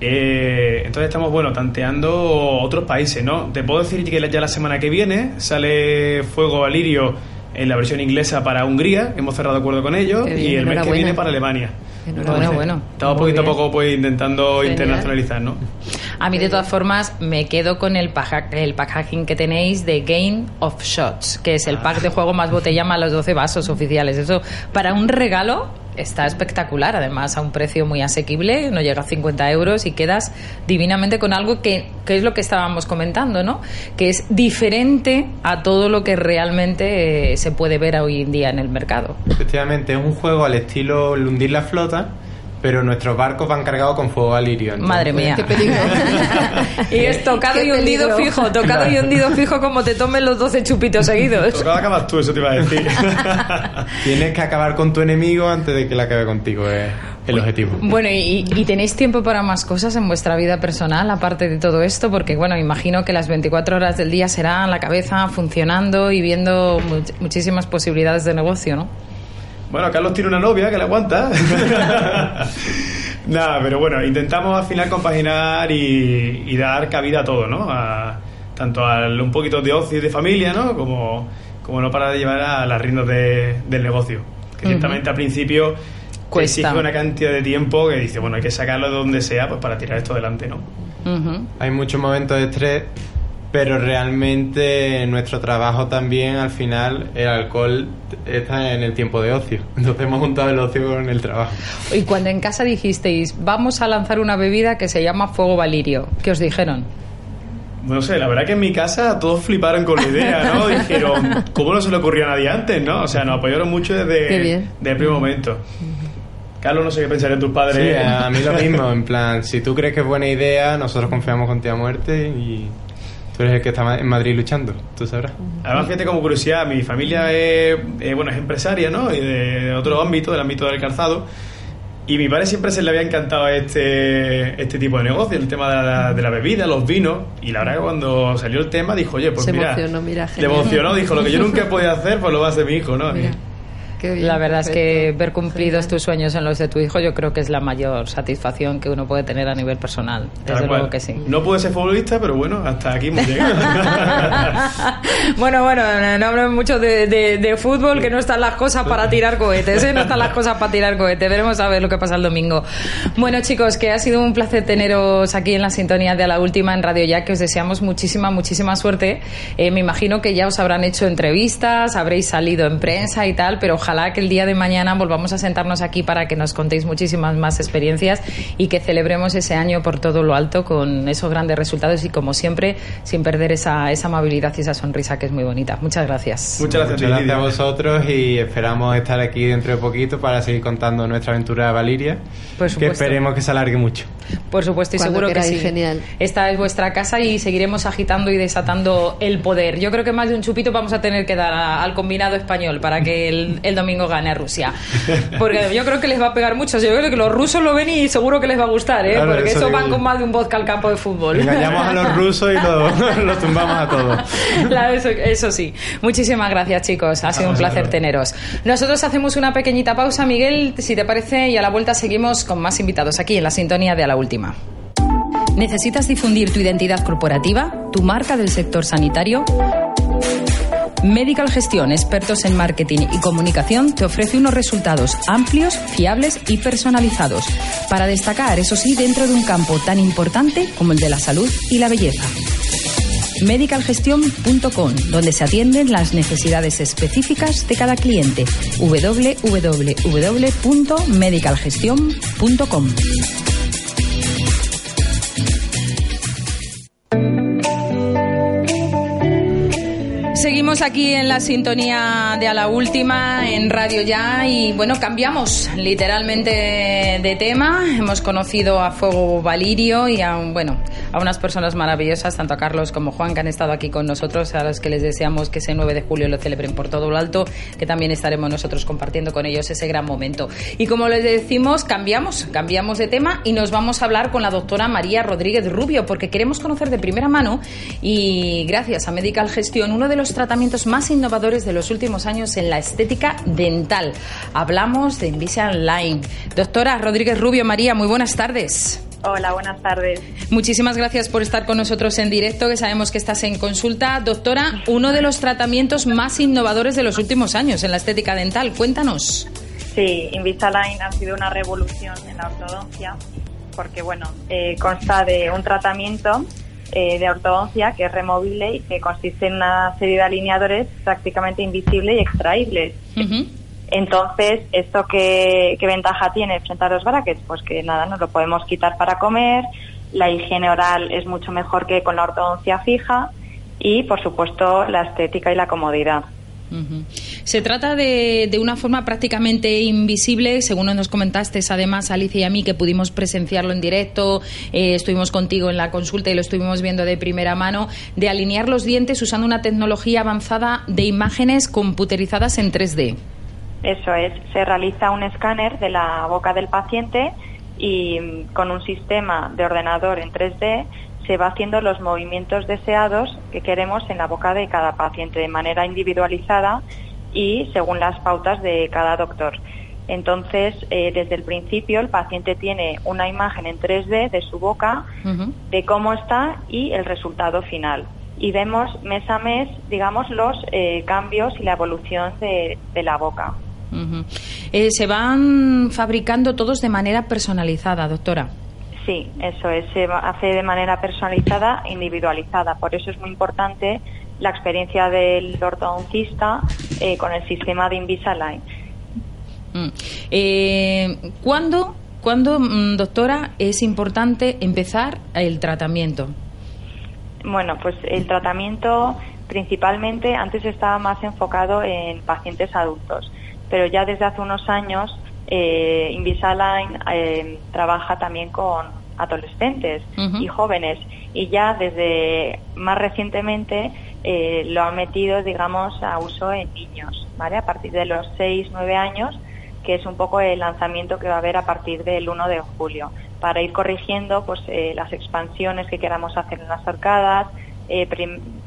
Eh, entonces estamos, bueno, tanteando otros países, ¿no? Te puedo decir que ya la semana que viene sale Fuego Valirio en la versión inglesa para Hungría, hemos cerrado acuerdo con ellos, bien, y el mes que viene para Alemania. Enhorabuena. Bueno. Estamos poquito a poco pues, intentando Genial. internacionalizar, ¿no? A mí, de todas formas, me quedo con el, paja- el packaging que tenéis de Game of Shots, que es el pack de juego más botella más los 12 vasos oficiales. Eso, para un regalo, está espectacular. Además, a un precio muy asequible, no llega a 50 euros y quedas divinamente con algo que, que es lo que estábamos comentando, ¿no? Que es diferente a todo lo que realmente eh, se puede ver hoy en día en el mercado. Efectivamente, es un juego al estilo el hundir la flota, pero nuestros barcos van cargados con fuego valirio. entonces- Madre mía. Qué peligro. y es tocado Qué y hundido peligro. fijo, tocado y hundido fijo como te tomen los 12 chupitos seguidos. Tocaba acabas tú, eso te iba a decir. Tienes que acabar con tu enemigo antes de que él acabe contigo, es el objetivo. Bueno, y, y tenéis tiempo para más cosas en vuestra vida personal, aparte de todo esto, porque, bueno, imagino que las 24 horas del día serán la cabeza funcionando y viendo much- muchísimas posibilidades de negocio, ¿no? Bueno, Carlos tiene una novia que le aguanta. Nada, pero bueno, intentamos al final compaginar y, y dar cabida a todo, ¿no? A- tanto al un poquito de ocio y de familia, ¿no? Como, como no para de llevar a las riendas de- del negocio. Que Ujú. ciertamente al principio Cuesta. exige una cantidad de tiempo que dice, bueno, hay que sacarlo de donde sea pues, para tirar esto adelante, ¿no? Ujú. Hay muchos momentos de estrés, pero realmente en nuestro trabajo también, al final, el alcohol está en el tiempo de ocio. Entonces hemos juntado el ocio con el trabajo. Y cuando en casa dijisteis, vamos a lanzar una bebida que se llama Fuego Valirio, ¿qué os dijeron? No sé, la verdad que en mi casa todos fliparon con la idea, ¿no? Dijeron, ¿cómo no se le ocurrió a nadie antes, no? O sea, nos apoyaron mucho desde, Qué bien. desde el primer momento. Carlos, no sé qué pensarían tus Sí, padres. a mí lo mismo, en plan, si tú crees que es buena idea, nosotros confiamos con ti a muerte y tú eres el que está en Madrid luchando, tú sabrás. Además, fíjate como curiosidad, mi familia es, eh, bueno, es empresaria, ¿no? Y de, de otro ámbito, del ámbito del calzado. Y mi padre siempre se le había encantado este, este tipo de negocio, el tema de la, de la bebida, los vinos. Y la verdad que cuando salió el tema dijo, oye, pues Se mira, emocionó, mira, le emocionó, dijo, lo que yo nunca he podido hacer, pues lo va a hacer mi hijo, ¿no? Mira, bien, La verdad es que perfecto. ver cumplidos tus sueños en los de tu hijo yo creo que es la mayor satisfacción que uno puede tener a nivel personal. Tal Desde cual. luego que sí. No pude ser futbolista, pero bueno, hasta aquí hemos llegado. bueno, bueno, no hablemos mucho de, de- de fútbol, que no están las cosas para tirar cohetes, ¿eh? No están las cosas para tirar cohetes. Veremos a ver lo que pasa el domingo. Bueno, chicos, que ha sido un placer teneros aquí en la sintonía de la última en Radio Ya, que os deseamos muchísima, muchísima suerte. Eh, me imagino que ya os habrán hecho entrevistas, habréis salido en prensa y tal, pero ojalá que el día de mañana volvamos a sentarnos aquí para que nos contéis muchísimas más experiencias y que celebremos ese año por todo lo alto con esos grandes resultados y como siempre sin perder esa, esa amabilidad y esa sonrisa que es muy bonita. Muchas gracias. Muchas gracias, Muchas gracias a vosotros y esperamos estar aquí dentro de poquito para seguir contando nuestra aventura de Valiria, Por que esperemos que se alargue mucho. Por supuesto y Cuando seguro que queráis, sí. genial. Esta es vuestra casa y seguiremos agitando y desatando el poder. Yo creo que más de un chupito vamos a tener que dar a- al combinado español para que el, el domingo gane a Rusia. Porque yo creo que les va a pegar mucho. Yo creo que los rusos lo ven y seguro que les va a gustar, ¿eh? Claro, Porque eso van yo. con más de un vodka al campo de fútbol. Engañamos a los rusos y los los tumbamos a todos. Claro, eso, eso sí. Muchísimas gracias, chicos. Ha sido un placer teneros. Nosotros hacemos una pequeñita pausa, Miguel, si te parece, y a la vuelta seguimos con más invitados aquí en la sintonía de a la última. ¿Necesitas difundir tu identidad corporativa? ¿Tu marca del sector sanitario? Medical Gestión, expertos en marketing y comunicación, te ofrece unos resultados amplios, fiables y personalizados para destacar, eso sí, dentro de un campo tan importante como el de la salud y la belleza. Medicalgestion.com, donde se atienden las necesidades específicas de cada cliente. www.medicalgestion.com. Seguimos aquí en la sintonía de a la última en Radio Ya y bueno, cambiamos literalmente de tema. Hemos conocido a Fuego Valirio y a, bueno, a unas personas maravillosas, tanto a Carlos como Juan, que han estado aquí con nosotros, a los que les deseamos que ese 9 de julio lo celebren por todo lo alto, que también estaremos nosotros compartiendo con ellos ese gran momento. Y como les decimos, cambiamos, cambiamos de tema y nos vamos a hablar con la doctora María Rodríguez Rubio, porque queremos conocer de primera mano y gracias a Medical Gestión, uno de los tratamientos más innovadores de los últimos años en la estética dental. Hablamos de Invisalign. Doctora Rodríguez Rubio, María, muy buenas tardes. Hola, buenas tardes. Muchísimas gracias por estar con nosotros en directo, que sabemos que estás en consulta. Doctora, uno de los tratamientos más innovadores de los últimos años en la estética dental. Cuéntanos. Sí, Invisalign ha sido una revolución en la ortodoncia porque, bueno, eh, consta de un tratamiento eh, de ortodoncia que es removible y que consiste en una serie de alineadores prácticamente invisibles y extraíbles. Entonces, ¿esto qué, qué ventaja tiene frente a los brackets? Pues que nada, nos lo podemos quitar para comer, la higiene oral es mucho mejor que con la ortodoncia fija y, por supuesto, la estética y la comodidad. Se trata de, de una forma prácticamente invisible, según nos comentaste, además, Alicia y a mí, que pudimos presenciarlo en directo, eh, estuvimos contigo en la consulta y lo estuvimos viendo de primera mano, de alinear los dientes usando una tecnología avanzada de imágenes computerizadas en 3D. Eso es, se realiza un escáner de la boca del paciente y mm, con un sistema de ordenador en 3D se va haciendo los movimientos deseados que queremos en la boca de cada paciente de manera individualizada y según las pautas de cada doctor. Entonces, eh, desde el principio el paciente tiene una imagen en 3D de su boca, de cómo está y el resultado final. Y vemos mes a mes, digamos, los eh, cambios y la evolución de, de la boca. Eh, se van fabricando todos de manera personalizada, doctora. Sí, eso es, se hace de manera personalizada, individualizada. Por eso es muy importante la experiencia del ortodoncista eh, con el sistema de Invisalign. Mm. Eh, ¿Cuándo, cuándo, mm, doctora, es importante empezar el tratamiento? Bueno, pues el tratamiento principalmente antes estaba más enfocado en pacientes adultos, pero ya desde hace unos años eh, Invisalign eh, trabaja también con adolescentes y jóvenes y ya desde más recientemente eh, lo han metido, digamos, a uso en niños, ¿vale? A partir de los 6, 9 años, que es un poco el lanzamiento que va a haber a partir del 1 de julio, para ir corrigiendo pues eh, las expansiones que queramos hacer en las arcadas, eh,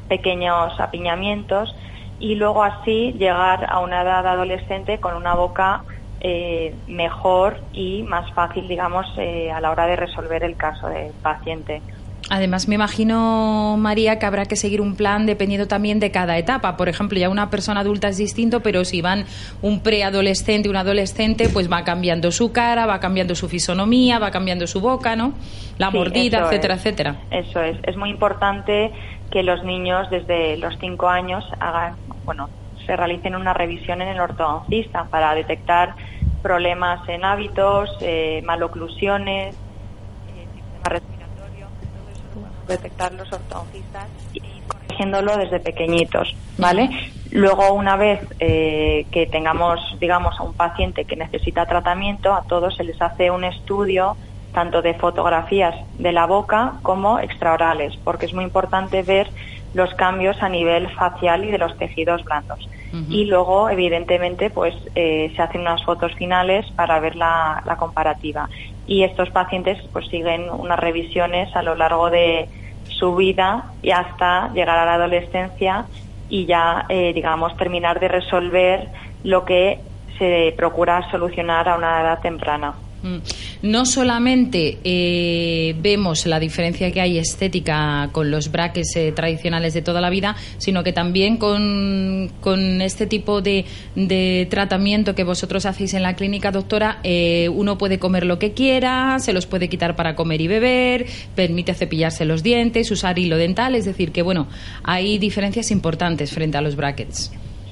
pequeños apiñamientos y luego así llegar a una edad adolescente con una boca eh, mejor y más fácil, digamos, eh, a la hora de resolver el caso del paciente. Además, me imagino, María, que habrá que seguir un plan dependiendo también de cada etapa. Por ejemplo, ya una persona adulta es distinto, pero si van un preadolescente, un adolescente, pues va cambiando su cara, va cambiando su fisonomía, va cambiando su boca, ¿no? La Sí, mordida, etcétera, es. etcétera. Eso es. Es muy importante que los niños desde los 5 años hagan, bueno, se realicen una revisión en el ortodoncista para detectar problemas en hábitos, eh, maloclusiones, eh, sistema respiratorio, todo eso a detectar los ortodoncistas y corrigiéndolo desde pequeñitos, ¿vale? Luego, una vez eh, que tengamos, digamos, a un paciente que necesita tratamiento, a todos se les hace un estudio tanto de fotografías de la boca como extraorales, porque es muy importante ver los cambios a nivel facial y de los tejidos blandos. Y luego, evidentemente, pues eh, se hacen unas fotos finales para ver la, comparativa. Y estos pacientes pues siguen unas revisiones a lo largo de su vida y hasta llegar a la adolescencia y ya, eh, digamos, terminar de resolver lo que se procura solucionar a una edad temprana. Mm. No solamente eh, vemos la diferencia que hay estética con los braques eh, tradicionales de toda la vida, sino que también con, con este tipo de, de, tratamiento que vosotros hacéis en la clínica, doctora, eh, uno puede comer lo que quiera, se los puede quitar para comer y beber, permite cepillarse los dientes, usar hilo dental, es decir, que bueno, hay diferencias importantes frente a los brackets.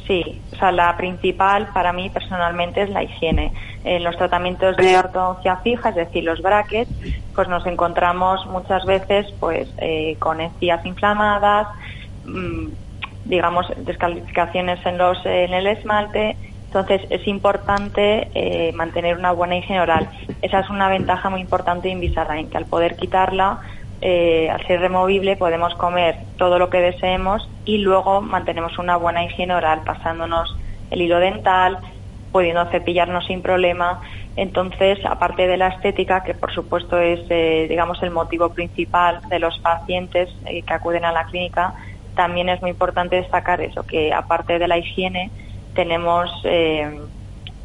Sí, o sea, la principal para mí personalmente es la higiene. En los tratamientos de ortodoncia fija, es decir, los brackets, pues nos encontramos muchas veces pues eh, con encías inflamadas, mmm, digamos, descalificaciones en, los, en el esmalte. Entonces es importante eh, mantener una buena higiene oral. Esa es una ventaja muy importante de Invisalign, que al poder quitarla eh, al ser removible podemos comer todo lo que deseemos y luego mantenemos una buena higiene oral pasándonos el hilo dental, pudiendo cepillarnos sin problema. Entonces, aparte de la estética, que por supuesto es, eh, digamos, el motivo principal de los pacientes eh, que acuden a la clínica, también es muy importante destacar eso, que aparte de la higiene, tenemos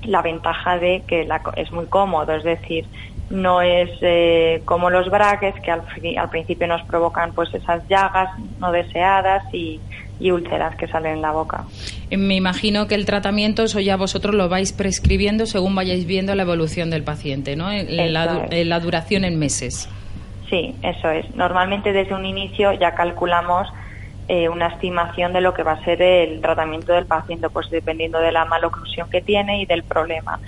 la ventaja de que es muy cómodo, es decir, no es eh, como los braques que al, al, principio nos provocan pues esas llagas no deseadas y, y, úlceras que salen en la boca. Eh, me imagino que el tratamiento eso ya vosotros lo vais prescribiendo según vayáis viendo la evolución del paciente, ¿no? En la, en la duración en meses. Sí, eso es. Normalmente desde un inicio ya calculamos eh, una estimación de lo que va a ser el tratamiento del paciente, pues dependiendo de la maloclusión que tiene y del problema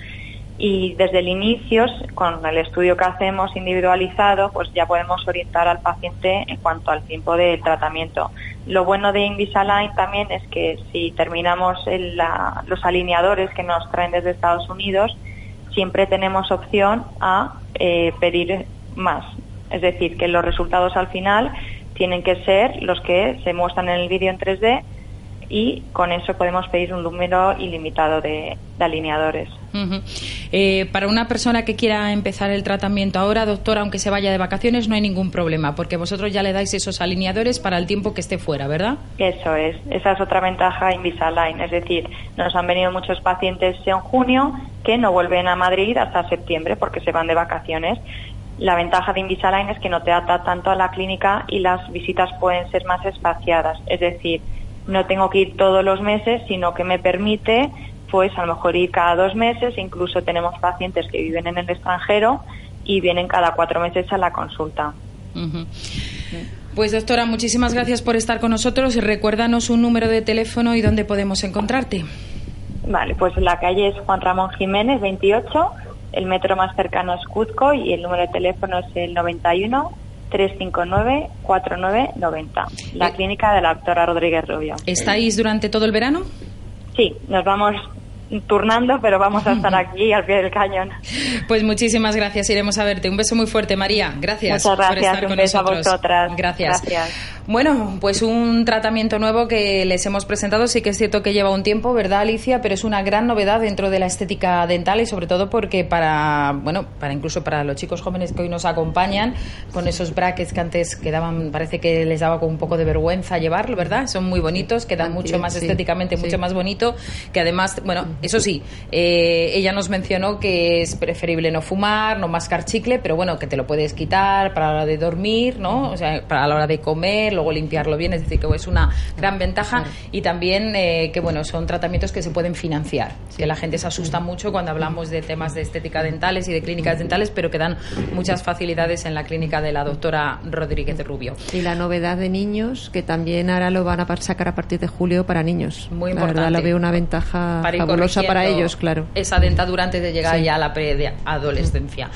y desde el inicio, con el estudio que hacemos individualizado, pues ya podemos orientar al paciente en cuanto al tiempo de tratamiento. Lo bueno de Invisalign también es que si terminamos los alineadores que nos traen desde Estados Unidos, siempre tenemos opción a eh, pedir más. Es decir, que los resultados al final tienen que ser los que se muestran en el vídeo en 3D y con eso podemos pedir un número ilimitado de, de alineadores. Uh -huh. eh, para una persona que quiera empezar el tratamiento ahora, doctora, aunque se vaya de vacaciones, no hay ningún problema, porque vosotros ya le dais esos alineadores para el tiempo que esté fuera, ¿verdad? Eso es, esa es otra ventaja Invisalign, es decir, nos han venido muchos pacientes en junio que no vuelven a Madrid hasta septiembre porque se van de vacaciones. La ventaja de Invisalign es que no te ata tanto a la clínica y las visitas pueden ser más espaciadas, es decir, no tengo que ir todos los meses, sino que me permite pues a lo mejor ir cada dos meses, incluso tenemos pacientes que viven en el extranjero y vienen cada cuatro meses a la consulta. Uh -huh. Pues doctora, muchísimas gracias por estar con nosotros. Recuérdanos un número de teléfono y dónde podemos encontrarte. Vale, pues la calle es Juan Ramón Jiménez, 28. El metro más cercano es Cuzco y el número de teléfono es el 91 359-4990, la clínica de la doctora Rodríguez Rubio. ¿Estáis durante todo el verano? Sí, nos vamos turnando, pero vamos a estar aquí al pie del cañón. Pues muchísimas gracias, iremos a verte. Un beso muy fuerte, María. Gracias, Muchas gracias. por estar un con beso nosotros. A vosotras. Gracias. gracias. Bueno, pues un tratamiento nuevo que les hemos presentado. Sí que es cierto que lleva un tiempo, ¿verdad, Alicia? Pero es una gran novedad dentro de la estética dental y sobre todo porque para, bueno, para incluso para los chicos jóvenes que hoy nos acompañan, con esos brackets que antes quedaban, parece que les daba con un poco de vergüenza llevarlo, ¿verdad? Son muy bonitos, quedan mucho más estéticamente, mucho más bonito, que además, bueno, eso sí, eh, ella nos mencionó que es preferible no fumar, no mascar chicle, pero bueno, que te lo puedes quitar para la hora de dormir, ¿no? O sea, para la hora de comer, luego limpiarlo bien, es decir, que es una gran ventaja y también eh, que, bueno, son tratamientos que se pueden financiar, que la gente se asusta mucho cuando hablamos de temas de estética dentales y de clínicas dentales, pero que dan muchas facilidades en la clínica de la doctora Rodríguez de Rubio. Y la novedad de niños, que también ahora lo van a sacar a partir de julio para niños. Muy la importante. verdad, lo veo una ventaja para fabulosa para ellos, claro. Esa dentadura antes de llegar Sí. ya a la preadolescencia.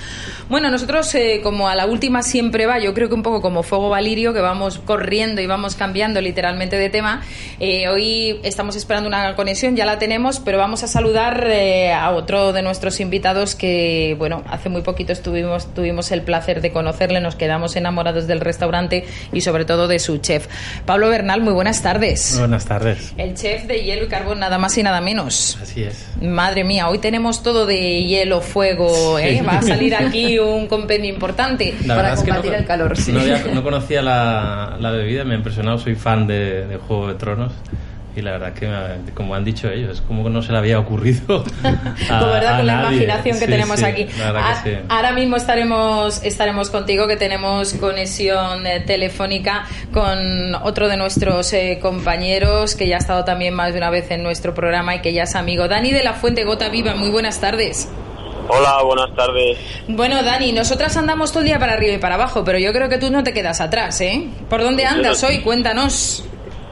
Bueno, nosotros, eh, como a la última siempre va, yo creo que un poco como fuego valirio, que vamos corriendo riendo y vamos cambiando literalmente de tema. Eh, hoy estamos esperando una conexión, ya la tenemos, pero vamos a saludar eh, a otro de nuestros invitados que, bueno, hace muy poquito estuvimos, tuvimos el placer de conocerle, nos quedamos enamorados del restaurante y sobre todo de su chef. Pablo Bernal, muy buenas tardes. Buenas tardes. El chef de hielo y carbón, nada más y nada menos. Así es. Madre mía, hoy tenemos todo de hielo, fuego, ¿eh? va a salir aquí un compendio importante para combatir el calor. No, conocía la, bebida, me ha impresionado, soy fan de, de Juego de Tronos y la verdad que como han dicho ellos es como que no se le había ocurrido a, verdad con la imaginación que tenemos aquí ahora mismo estaremos estaremos contigo que tenemos conexión eh, telefónica con otro de nuestros eh, compañeros que ya ha estado también más de una vez en nuestro programa y que ya es amigo Dani de la Fuente Gota Viva muy buenas tardes Hola, buenas tardes. Bueno, Dani, nosotras andamos todo el día para arriba y para abajo, pero yo creo que tú no te quedas atrás, ¿eh? ¿Por dónde andas hoy? Cuéntanos.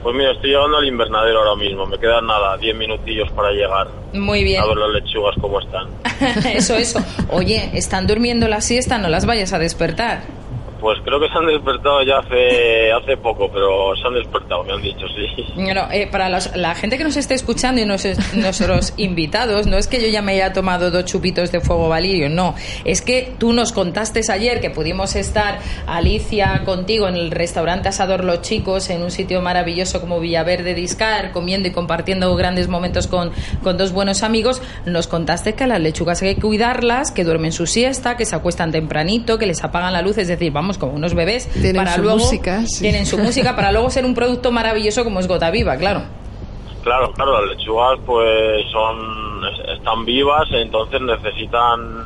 Pues mira, estoy llegando al invernadero ahora mismo. Me quedan nada, 10 minutillos para llegar. Muy bien. A ver las lechugas cómo están. eso, eso. Oye, ¿están durmiendo la siesta? No las vayas a despertar. Pues creo que se han despertado ya hace, hace poco, pero se han despertado, me han dicho, sí. Bueno, eh, para la gente que nos esté escuchando y nuestros invitados, no es que yo ya me haya tomado dos chupitos de fuego valirio, no. Es que tú nos contaste ayer que pudimos estar, Alicia, contigo en el restaurante Asador Los Chicos, en un sitio maravilloso como Villaverde Discar, comiendo y compartiendo grandes momentos con, con dos buenos amigos. Nos contaste que a las lechugas hay que cuidarlas, que duermen su siesta, que se acuestan tempranito, que les apagan la luz, es decir, vamos como unos bebés. Tienen para su luego, música. Tienen su música para luego ser un producto maravilloso como es Gota Viva, claro. Claro, claro, las lechugas pues son están vivas, entonces necesitan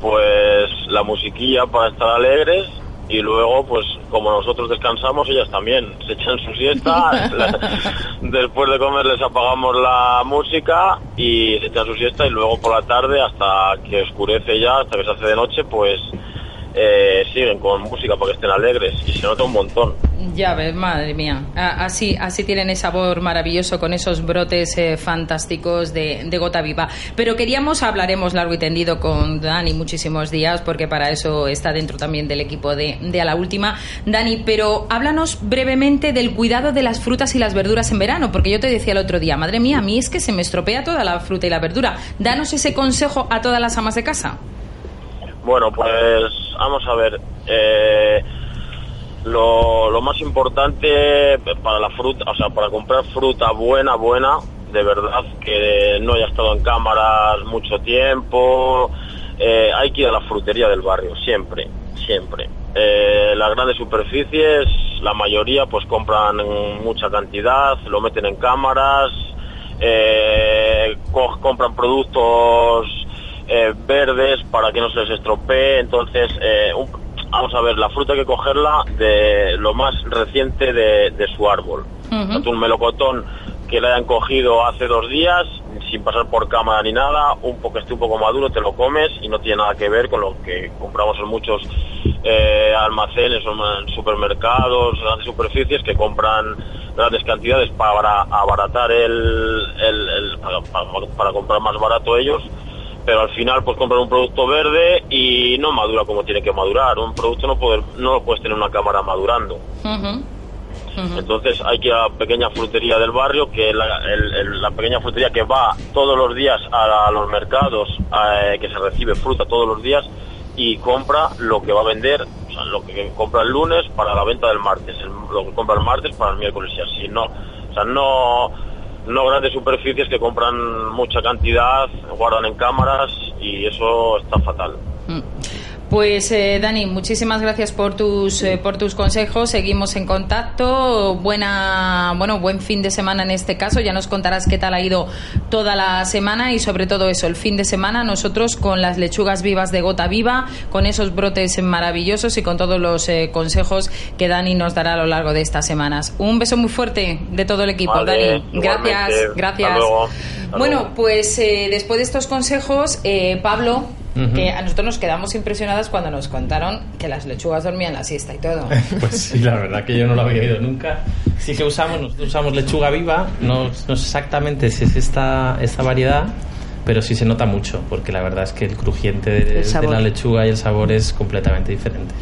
pues la musiquilla para estar alegres y luego pues como nosotros descansamos ellas también se echan su siesta después de comer les apagamos la música y se echan su siesta y luego por la tarde hasta que oscurece ya hasta que se hace de noche pues eh, siguen con música porque estén alegres y se nota un montón. Ya ves, madre mía. Así, así tienen ese sabor maravilloso con esos brotes eh, fantásticos de, gota viva. Pero queríamos, hablaremos largo y tendido con Dani muchísimos días, porque para eso está dentro también del equipo de, de A la Última. Dani, pero háblanos brevemente del cuidado de las frutas y las verduras en verano, porque yo te decía el otro día, madre mía, a mí es que se me estropea toda la fruta y la verdura. Danos ese consejo a todas las amas de casa. Bueno, pues vamos a ver. Eh, lo, más importante para la fruta, o sea, para comprar fruta buena, buena, de verdad, que no haya estado en cámaras mucho tiempo, eh, hay que ir a la frutería del barrio, siempre, siempre. Eh, las grandes superficies, la mayoría pues compran mucha cantidad, lo meten en cámaras, compran productos eh, verdes para que no se les estropee. Entonces, eh, vamos a ver, la fruta hay que cogerla de lo más reciente de, su árbol. Un melocotón que le hayan cogido hace dos días, sin pasar por cámara ni nada, un poco esté un poco maduro, te lo comes y no tiene nada que ver con lo que compramos en muchos eh, almacenes o supermercados, grandes superficies que compran grandes cantidades para abaratar el, el, para comprar más barato ellos pero al final pues comprar un producto verde y no madura como tiene que madurar. Un producto no, poder, no lo puedes tener una cámara madurando. Entonces hay que ir a la pequeña frutería del barrio, que es la, pequeña frutería que va todos los días a, los mercados, eh, que se recibe fruta todos los días y compra lo que va a vender, o sea, lo que compra el lunes para la venta del martes, lo que compra el martes para el miércoles y así. No, o sea, no no grandes superficies que compran mucha cantidad, guardan en cámaras y eso está fatal. Mm. Pues eh, Dani, muchísimas gracias por tus eh, por tus consejos. Seguimos en contacto. Buena, bueno, buen fin de semana en este caso. Ya nos contarás qué tal ha ido toda la semana y sobre todo eso, el fin de semana nosotros con las lechugas vivas de gota viva, con esos brotes maravillosos y con todos los eh, consejos que Dani nos dará a lo largo de estas semanas. Un beso muy fuerte de todo el equipo, Dani. Gracias, gracias. Bueno, pues después de estos consejos, Pablo que a nosotros nos quedamos impresionadas cuando nos contaron que las lechugas dormían la siesta y todo. pues sí, la verdad que yo no lo había oído nunca. Sí que usamos, nosotros usamos lechuga viva, no, no sé exactamente si es esta, esta variedad, pero sí se nota mucho, porque la verdad es que el crujiente de, El de la lechuga y el sabor es completamente diferente.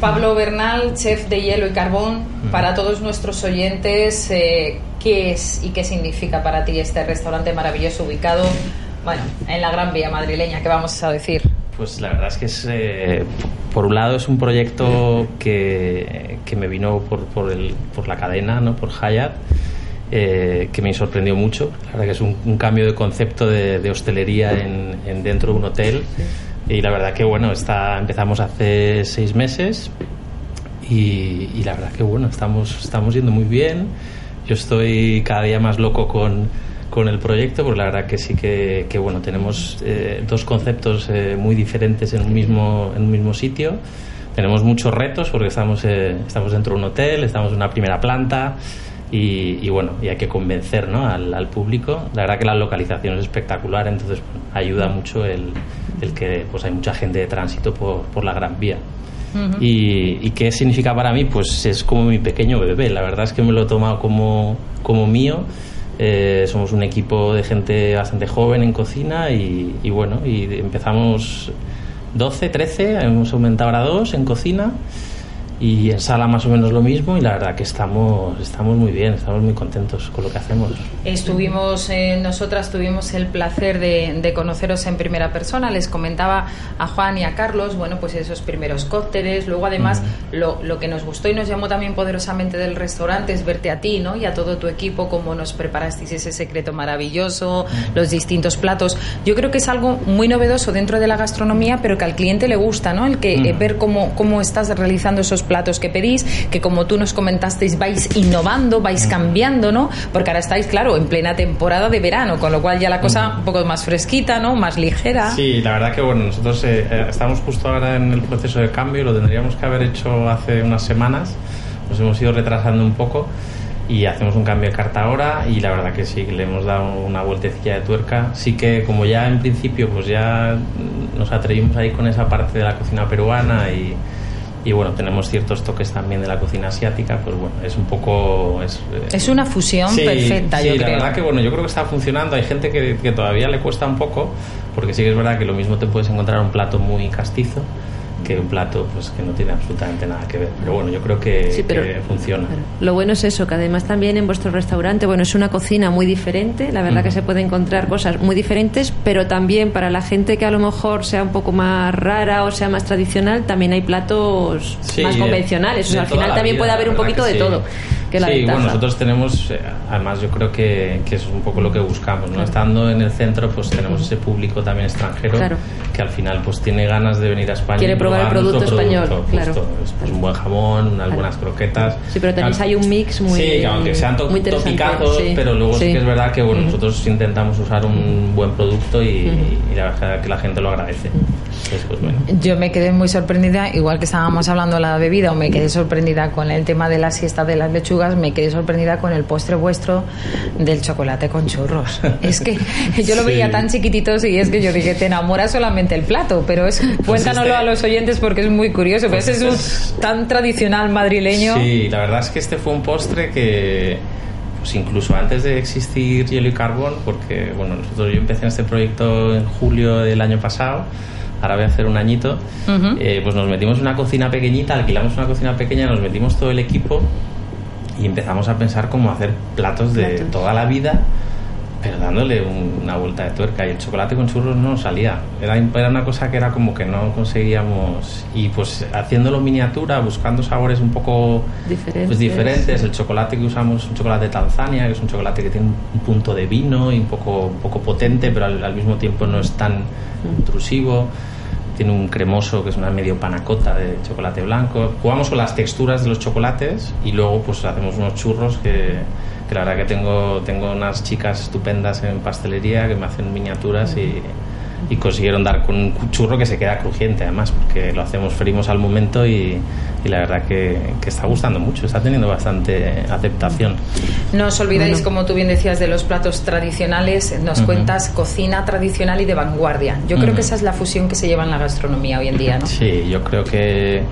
Pablo Bernal, chef de hielo y carbón, para todos nuestros oyentes, eh, ¿qué es y qué significa para ti este restaurante maravilloso ubicado, bueno, en la Gran Vía madrileña? ¿Qué vamos a decir? Pues la verdad es que es, eh, por un lado es un proyecto que, que me vino por, por, el, por la cadena, ¿no? por Hyatt, eh, que me sorprendió mucho. La verdad que es un, un cambio de concepto de, de hostelería en, en dentro de un hotel. Y la verdad que bueno, está, empezamos hace seis meses y, y la verdad que bueno, estamos, estamos yendo muy bien. Yo estoy cada día más loco con, con el proyecto, porque la verdad que sí que, que bueno, tenemos eh, dos conceptos eh, muy diferentes en un mismo, en un mismo sitio. Tenemos muchos retos porque estamos, eh, estamos dentro de un hotel, estamos en una primera planta y, y bueno, y hay que convencer ¿no? al, al público. La verdad que la localización es espectacular, entonces bueno, ayuda mucho el, el que pues hay mucha gente de tránsito por, por la Gran Vía. y, y qué significa para mí? Pues es como mi pequeño bebé. La verdad es que me lo he tomado como, como mío. Eh, somos un equipo de gente bastante joven en cocina y, y bueno, y empezamos 12, 13, hemos aumentado ahora dos en cocina y en sala más o menos lo mismo y la verdad que estamos, estamos muy bien, estamos muy contentos con lo que hacemos. Estuvimos, eh, nosotras tuvimos el placer de, de conoceros en primera persona. Les comentaba a Juan y a Carlos, bueno, pues esos primeros cócteles. Luego, además, lo, lo que nos gustó y nos llamó también poderosamente del restaurante es verte a ti, ¿no? Y a todo tu equipo, cómo nos preparasteis ese secreto maravilloso, los distintos platos. Yo creo que es algo muy novedoso dentro de la gastronomía, pero que al cliente le gusta, ¿no? El que eh, ver cómo, cómo estás realizando esos platos que pedís, que como tú nos comentasteis, vais innovando, vais cambiando, ¿no? Porque ahora estáis, claro, en plena temporada de verano, con lo cual ya la cosa un poco más fresquita, ¿no? Más ligera. Sí, la verdad que bueno, nosotros eh, eh, estamos justo ahora en el proceso de cambio, lo tendríamos que haber hecho hace unas semanas, nos hemos ido retrasando un poco y hacemos un cambio de carta ahora y la verdad que sí, le hemos dado una vueltecilla de tuerca. Sí que como ya en principio pues ya nos atrevimos ahí con esa parte de la cocina peruana y, y bueno, tenemos ciertos toques también de la cocina asiática, pues bueno, es un poco... Es, eh, Es una fusión Sí, perfecta, sí, yo la creo. verdad que bueno, yo creo que está funcionando. Hay gente que, que todavía le cuesta un poco, porque sí que es verdad que lo mismo te puedes encontrar un plato muy castizo que un plato pues que no tiene absolutamente nada que ver. Pero bueno, yo creo que, Sí, pero- que funciona. Lo bueno es eso, que además también en vuestro restaurante, bueno, es una cocina muy diferente, la verdad que se puede encontrar cosas muy diferentes, pero también para la gente que a lo mejor sea un poco más rara o sea más tradicional, también hay platos Sí, más de- convencionales, o sea, al final también vida, puede haber un poquito de sí. todo, que es la sí, ventaja. bueno, nosotros tenemos, eh, además yo creo que, que eso es un poco lo que buscamos, ¿no? Estando en el centro, pues tenemos ese público también extranjero Claro. que al final pues tiene ganas de venir a España. Quiere y probar el probar nuestro producto español, producto, claro. justo. Es, pues, un buen jamón, unas Claro. buenas croquetas. Sí, pero tenéis Claro. ahí un mix muy Sí, que aunque sean to- muy topicazos, sí. pero luego sí. Sí. que es verdad que bueno, nosotros intentamos usar un buen producto y, y la verdad que la gente lo agradece. Entonces, pues bueno. Yo me quedé muy sorprendida, igual que estábamos hablando de la bebida, o me quedé sorprendida con el tema de la siesta de las lechugas, me quedé sorprendida con el postre vuestro del chocolate con churros. Es que yo lo Sí. veía tan chiquititos y es que yo dije, te enamora solamente el plato, pero es cuéntanoslo este- a los oyentes porque es muy curioso, pero Pues ese es este un tan tradicional madrileño. Sí, la verdad es que este fue un postre que, pues incluso antes de existir Hielo y Carbón, porque bueno, nosotros yo empecé en este proyecto en julio del año pasado, ahora voy a hacer un añito, Ujú. eh, pues nos metimos en una cocina pequeñita, alquilamos una cocina pequeña, nos metimos todo el equipo y empezamos a pensar cómo hacer platos de Platos. toda la vida pero dándole un- una vuelta de tuerca. Y el chocolate con churros no salía. Era, era una cosa que era como que no conseguíamos. Y pues haciéndolo miniatura buscando sabores un poco Diferentes. pues diferentes. el chocolate que usamos es un chocolate de Tanzania que es un chocolate que tiene un punto de vino y un poco un poco potente pero al, al mismo tiempo no es tan intrusivo tiene un cremoso que es una medio panacota de chocolate blanco. Jugamos con las texturas de los chocolates y luego pues hacemos unos churros que, la verdad que tengo tengo unas chicas estupendas en pastelería que me hacen miniaturas y y consiguieron dar con un churro que se queda crujiente además porque lo hacemos frimos al momento y, y la verdad que, que está gustando mucho está teniendo bastante aceptación No os olvidéis, como tú bien decías, de los platos tradicionales. Nos Ujú. cuentas cocina tradicional y de vanguardia. Yo creo Ujú. que esa es la fusión que se lleva en la gastronomía hoy en día, ¿no? Sí, yo creo que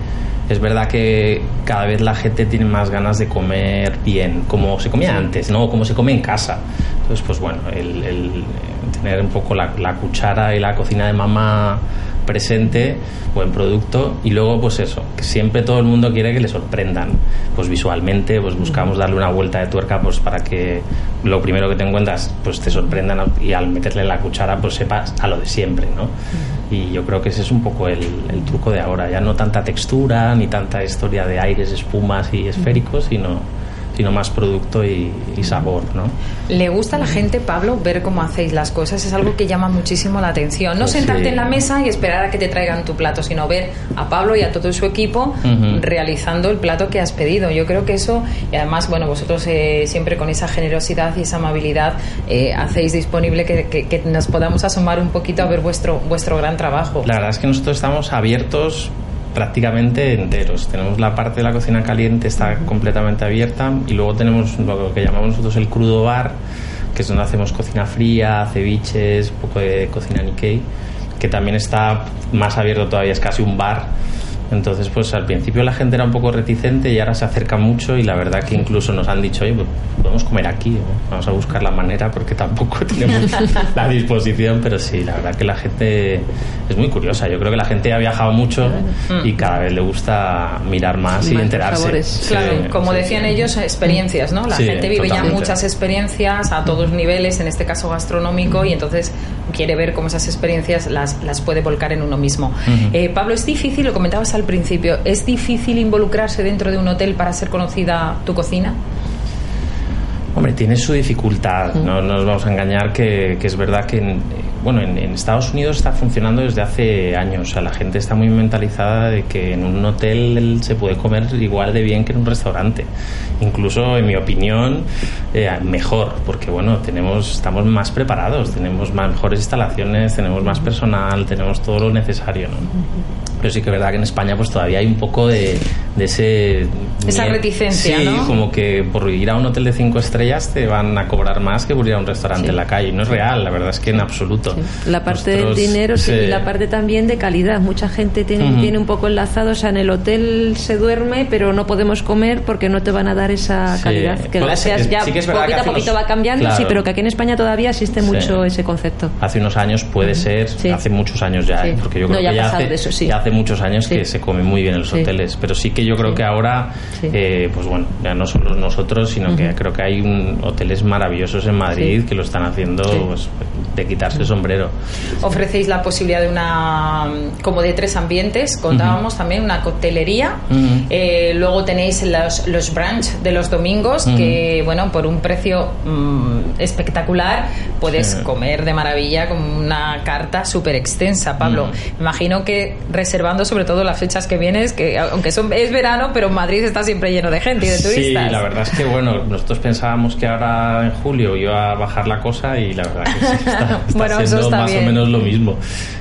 es verdad que cada vez la gente tiene más ganas de comer bien, como se comía antes, ¿no? Como se come en casa. Entonces, pues bueno, el, el tener un poco la, la cuchara y la cocina de mamá presente, buen producto. Y luego pues eso, que siempre todo el mundo quiere que le sorprendan, pues visualmente, pues buscamos darle una vuelta de tuerca pues para que lo primero que te encuentras pues te sorprendan y al meterle la cuchara pues sepas a lo de siempre, ¿no? Y yo creo que ese es un poco el, el truco de ahora, ya no tanta textura ni tanta historia de aires, espumas y esféricos, sino sino más producto y, y, sabor, ¿no? ¿Le gusta a la gente, Pablo, ver cómo hacéis las cosas? Es algo que llama muchísimo la atención. No Pues sentarte sí. en la mesa y esperar a que te traigan tu plato, sino ver a Pablo y a todo su equipo realizando el plato que has pedido. Yo creo que eso, y además, bueno, vosotros eh, siempre con esa generosidad y esa amabilidad eh, hacéis disponible que, que- que nos podamos asomar un poquito a ver vuestro, vuestro gran trabajo. La verdad es que nosotros estamos abiertos prácticamente enteros. Tenemos la parte de la cocina caliente, está completamente abierta, y luego tenemos lo que llamamos nosotros el crudo bar, que es donde hacemos cocina fría, ceviches, un poco de cocina Nikkei, que también está más abierto todavía, es casi un bar. Entonces, pues al principio la gente era un poco reticente y ahora se acerca mucho y la verdad que incluso nos han dicho, oye, pues, podemos comer aquí, vamos a buscar la manera porque tampoco tenemos la disposición, pero sí, la verdad que la gente es muy curiosa. Yo creo que la gente ha viajado mucho y cada vez le gusta mirar más y enterarse. Sí, Claro, como sí. decían ellos, experiencias, ¿no? La gente vive ya muchas experiencias a todos niveles, en este caso gastronómico, y entonces quiere ver cómo esas experiencias las, las puede volcar en uno mismo. Eh, Pablo, es difícil, lo comentabas al principio, ¿es difícil involucrarse dentro de un hotel para ser conocida tu cocina? Hombre, tiene su dificultad, no no nos vamos a engañar que, que es verdad que en, bueno, en, en Estados Unidos está funcionando desde hace años, o sea, la gente está muy mentalizada de que en un hotel se puede comer igual de bien que en un restaurante, incluso en mi opinión eh, mejor, porque bueno, tenemos estamos más preparados, tenemos más, mejores instalaciones, tenemos más personal, tenemos todo lo necesario, ¿no? Pero sí que es verdad que en España pues todavía hay un poco de, de ese... Esa reticencia, sí, ¿no? como que por ir a un hotel de cinco estrellas te van a cobrar más que por ir a un restaurante en la calle. No es real, la verdad es que en absoluto. La parte del Nosotros- dinero sí, sí. y la parte también de calidad. Mucha gente tiene, Ujú. tiene un poco enlazado, o sea, en el hotel se duerme, pero no podemos comer porque no te van a dar esa Sí. calidad. Que gracias ser- ya sí que es poquito a poquito unos- va cambiando, sí, Claro. pero que aquí en España todavía existe Sí. mucho ese concepto. Hace unos años puede ser, Sí. hace muchos años ya, Sí. ¿eh? porque yo No, creo ya que ya hace, eso, sí. ya hace muchos años Sí. que se come muy bien en los Sí. hoteles. Pero sí que yo creo que ahora, Sí. eh, pues bueno, ya no solo nosotros, sino que creo que hay un, hoteles maravillosos en Madrid Sí. que lo están haciendo Sí. pues, de quitarse el sombrero. Ofrecéis la posibilidad de una, como de tres ambientes, contábamos también una coctelería. Eh, luego tenéis los, los brunch de los domingos, que bueno, por un precio mm, espectacular puedes Sí. comer de maravilla con una carta súper extensa, Pablo. Me imagino que reservando sobre todo las fechas que vienes, que aunque son, es verano, pero Madrid está siempre lleno de gente y de Sí, turistas. la verdad es que bueno, nosotros pensábamos que ahora en julio iba a bajar la cosa y la verdad que sí, está, está Bueno, siendo está más bien. o menos lo mismo.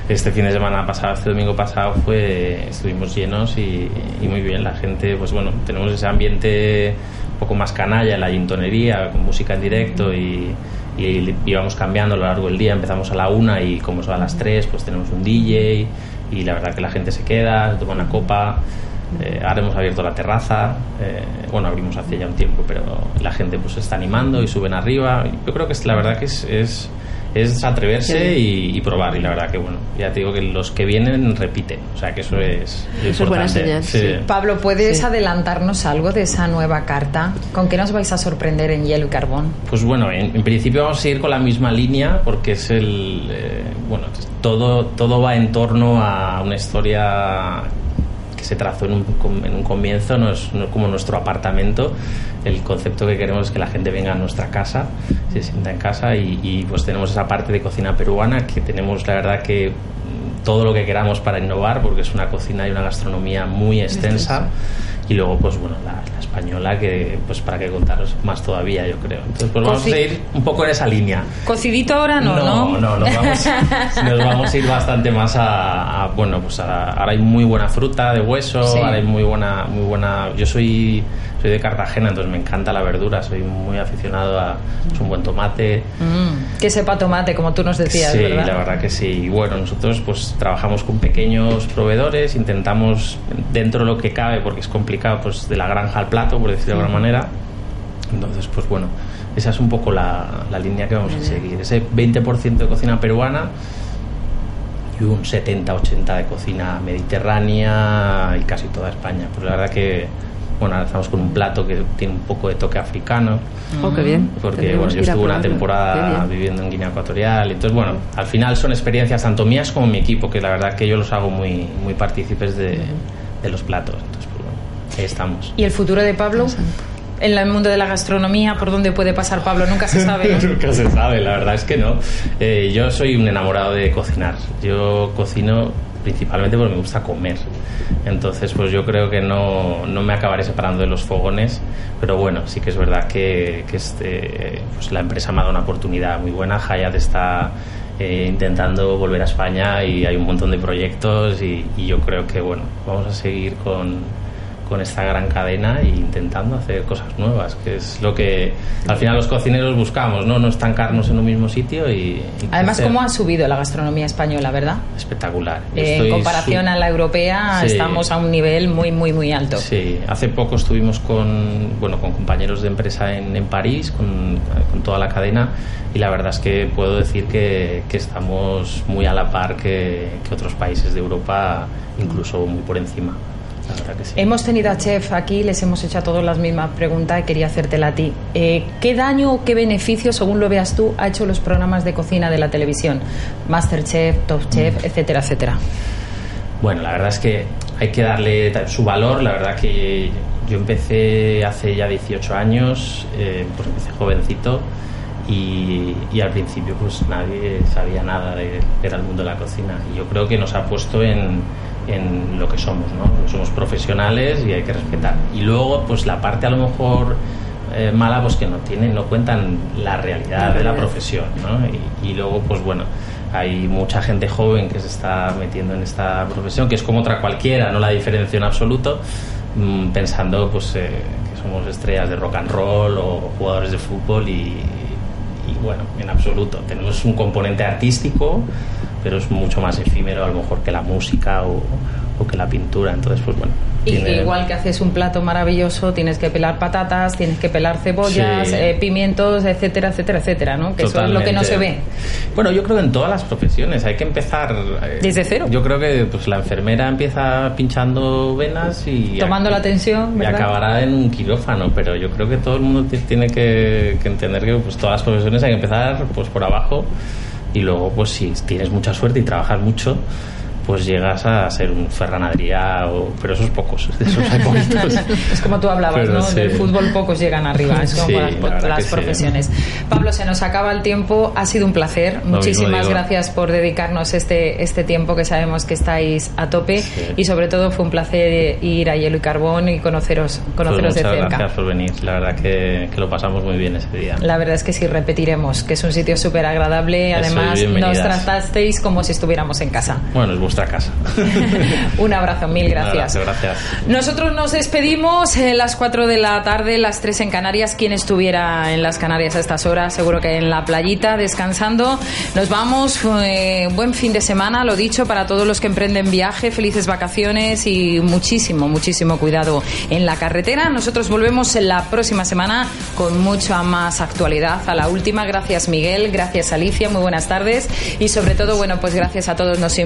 Este fin de semana pasado, este domingo pasado fue estuvimos llenos y, y muy bien. La gente, pues bueno, tenemos ese ambiente un poco más canalla, la gintonería, con música en directo y, y íbamos cambiando a lo largo del día. Empezamos a la una y como son a las tres, pues tenemos un DJ y la verdad que la gente se queda, se toma una copa. Eh, ahora hemos abierto la terraza, eh, bueno, abrimos hace ya un tiempo, pero la gente pues se está animando y suben arriba. Yo creo que es, la verdad que es, es, es atreverse y, y probar. Y la verdad que, bueno, ya te digo que los que vienen repiten. O sea que eso es, Eso es buena señal, Sí. sí. Pablo, ¿puedes Sí. adelantarnos algo de esa nueva carta? ¿Con qué nos vais a sorprender en Hielo y Carbón? Pues bueno, en, en principio vamos a seguir con la misma línea porque es el. eh, bueno, todo, todo va en torno a una historia se trazó en un, en un comienzo, no es, no es como nuestro apartamento. El concepto que queremos es que la gente venga a nuestra casa, se sienta en casa y, y, pues tenemos esa parte de cocina peruana que tenemos la verdad que todo lo que queramos para innovar porque es una cocina y una gastronomía muy extensa y luego pues bueno la, la española que pues para qué contaros más todavía yo creo entonces pues vamos Coci- a ir un poco en esa línea ¿Cocidito ahora no? no, No, no, nos vamos, nos vamos a ir bastante más a, a, bueno, pues a- ahora hay muy buena fruta de hueso, Sí. ahora hay muy buena, muy buena. Yo soy, soy de Cartagena, entonces me encanta la verdura, soy muy aficionado a pues, un buen tomate. Mm, que sepa tomate, como tú nos decías, sí, ¿verdad? la verdad que sí. Y bueno, nosotros pues trabajamos con pequeños proveedores, intentamos dentro de lo que cabe, porque es complicado, pues de la granja al plato, por decirlo de alguna manera. Entonces, pues bueno, esa es un poco la, la línea que vamos a seguir. Ese 20% de cocina peruana y un 70-80 de cocina mediterránea y casi toda España. Pues la verdad que, bueno, ahora estamos con un plato que tiene un poco de toque africano. Oh, qué bien. Porque Tendremos bueno, yo estuve una temporada bien. viviendo en Guinea Ecuatorial. Entonces, bueno, al final son experiencias tanto mías como mi equipo, que la verdad que yo los hago muy, muy partícipes de, de los platos. Entonces, pues bueno, ahí estamos. ¿Y el futuro de Pablo? En el mundo de la gastronomía, ¿por dónde puede pasar Pablo? Nunca se sabe. ¿no? Nunca se sabe, la verdad es que no. Eh, yo soy un enamorado de cocinar. Yo cocino principalmente porque me gusta comer. Entonces, pues yo creo que no, no me acabaré separando de los fogones. Pero bueno, sí que es verdad que, este, pues la empresa me ha dado una oportunidad muy buena. Hayat está eh, intentando volver a España y hay un montón de proyectos y, y yo creo que bueno, vamos a seguir con con esta gran cadena e intentando hacer cosas nuevas, que es lo que al final los cocineros buscamos, ¿no? No estancarnos en un mismo sitio y... y Además, crecer. ¿cómo ha subido la gastronomía española, verdad? Espectacular. Eh, en comparación a la europea, Sí. estamos a un nivel muy, muy, muy alto. Sí, hace poco estuvimos con, bueno, con compañeros de empresa en, en París, con, con toda la cadena, y la verdad es que puedo decir que, que estamos muy a la par que, que otros países de Europa, incluso muy por encima. La verdad que sí. Hemos tenido a Chef aquí, les hemos hecho a todos las mismas preguntas y quería hacértela a ti. Eh, ¿Qué daño o qué beneficio, según lo veas tú, ha hecho los programas de cocina de la televisión? Masterchef, Top Chef, etcétera, etcétera. Bueno, la verdad es que hay que darle su valor. La verdad que yo empecé hace ya 18 años, eh, pues empecé jovencito y, y al principio pues nadie sabía nada de que era el mundo de la cocina. Y yo creo que nos ha puesto en, en lo que somos, ¿no? Somos profesionales y hay que respetar. Y luego pues la parte a lo mejor eh, mala pues que no tienen, no cuentan la realidad de la profesión, ¿no? Y, y luego pues bueno, hay mucha gente joven que se está metiendo en esta profesión, que es como otra cualquiera, no la diferencia en absoluto, mm, pensando pues eh, que somos estrellas de rock and roll o jugadores de fútbol y, y bueno, en absoluto. Tenemos un componente artístico, pero es mucho más efímero a lo mejor que la música o, o que la pintura. Entonces, pues bueno. Y tiene- igual que haces un plato maravilloso, tienes que pelar patatas, tienes que pelar cebollas, Sí. eh, pimientos, etcétera, etcétera, etcétera, ¿no? Que eso es lo que no se ve. Totalmente. Bueno, yo creo que en todas las profesiones hay que empezar eh, Desde cero. Yo creo que pues la enfermera empieza pinchando venas y Tomando la tensión, y ¿verdad? acabará en un quirófano, pero yo creo que todo el mundo ti- tiene que, que entender que pues todas las profesiones hay que empezar pues por abajo y luego pues si tienes mucha suerte y trabajas mucho pues llegas a ser un Ferran Adrià o pero esos pocos de esos hay poquitos es como tú hablabas, Pero ¿no? sí. Del fútbol pocos llegan arriba, es como Sí, las, la las que sí. profesiones. Pablo, se nos acaba el tiempo, ha sido un placer. mismo Muchísimas gracias por dedicarnos este, este tiempo que sabemos que estáis a tope y sobre todo fue un placer ir a Hielo y Carbón y conoceros, Pues conoceros de muchas cerca. gracias por venir la verdad que, que lo pasamos muy bien ese día La verdad es que sí, repetiremos, que es un sitio súper agradable. Además, nos tratasteis como si estuviéramos en casa. bueno es vuestra casa Un abrazo, mil gracias. Abrazo, gracias Nosotros nos despedimos en las 4 de la tarde, las 3 en Canarias. Quien estuviera en las Canarias a estas horas, seguro que en la playita, descansando. Nos vamos, eh, buen fin de semana, lo dicho, para todos los que emprenden viaje, felices vacaciones y muchísimo, muchísimo cuidado en la carretera. Nosotros volvemos en la próxima semana con mucha más actualidad. A la última, gracias Miguel, gracias Alicia, muy buenas tardes. Y sobre todo, bueno, pues gracias a todos nos-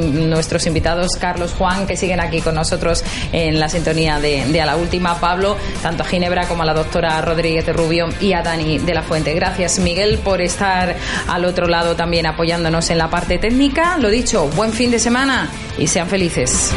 invitados, Carlos, Juan, que siguen aquí con nosotros en la sintonía de, de A la Última, Pablo, tanto a Ginebra como a la doctora Rodríguez de Rubio y a Dani de la Fuente. Gracias, Miguel, por estar al otro lado también apoyándonos en la parte técnica. Lo dicho, buen fin de semana y sean felices.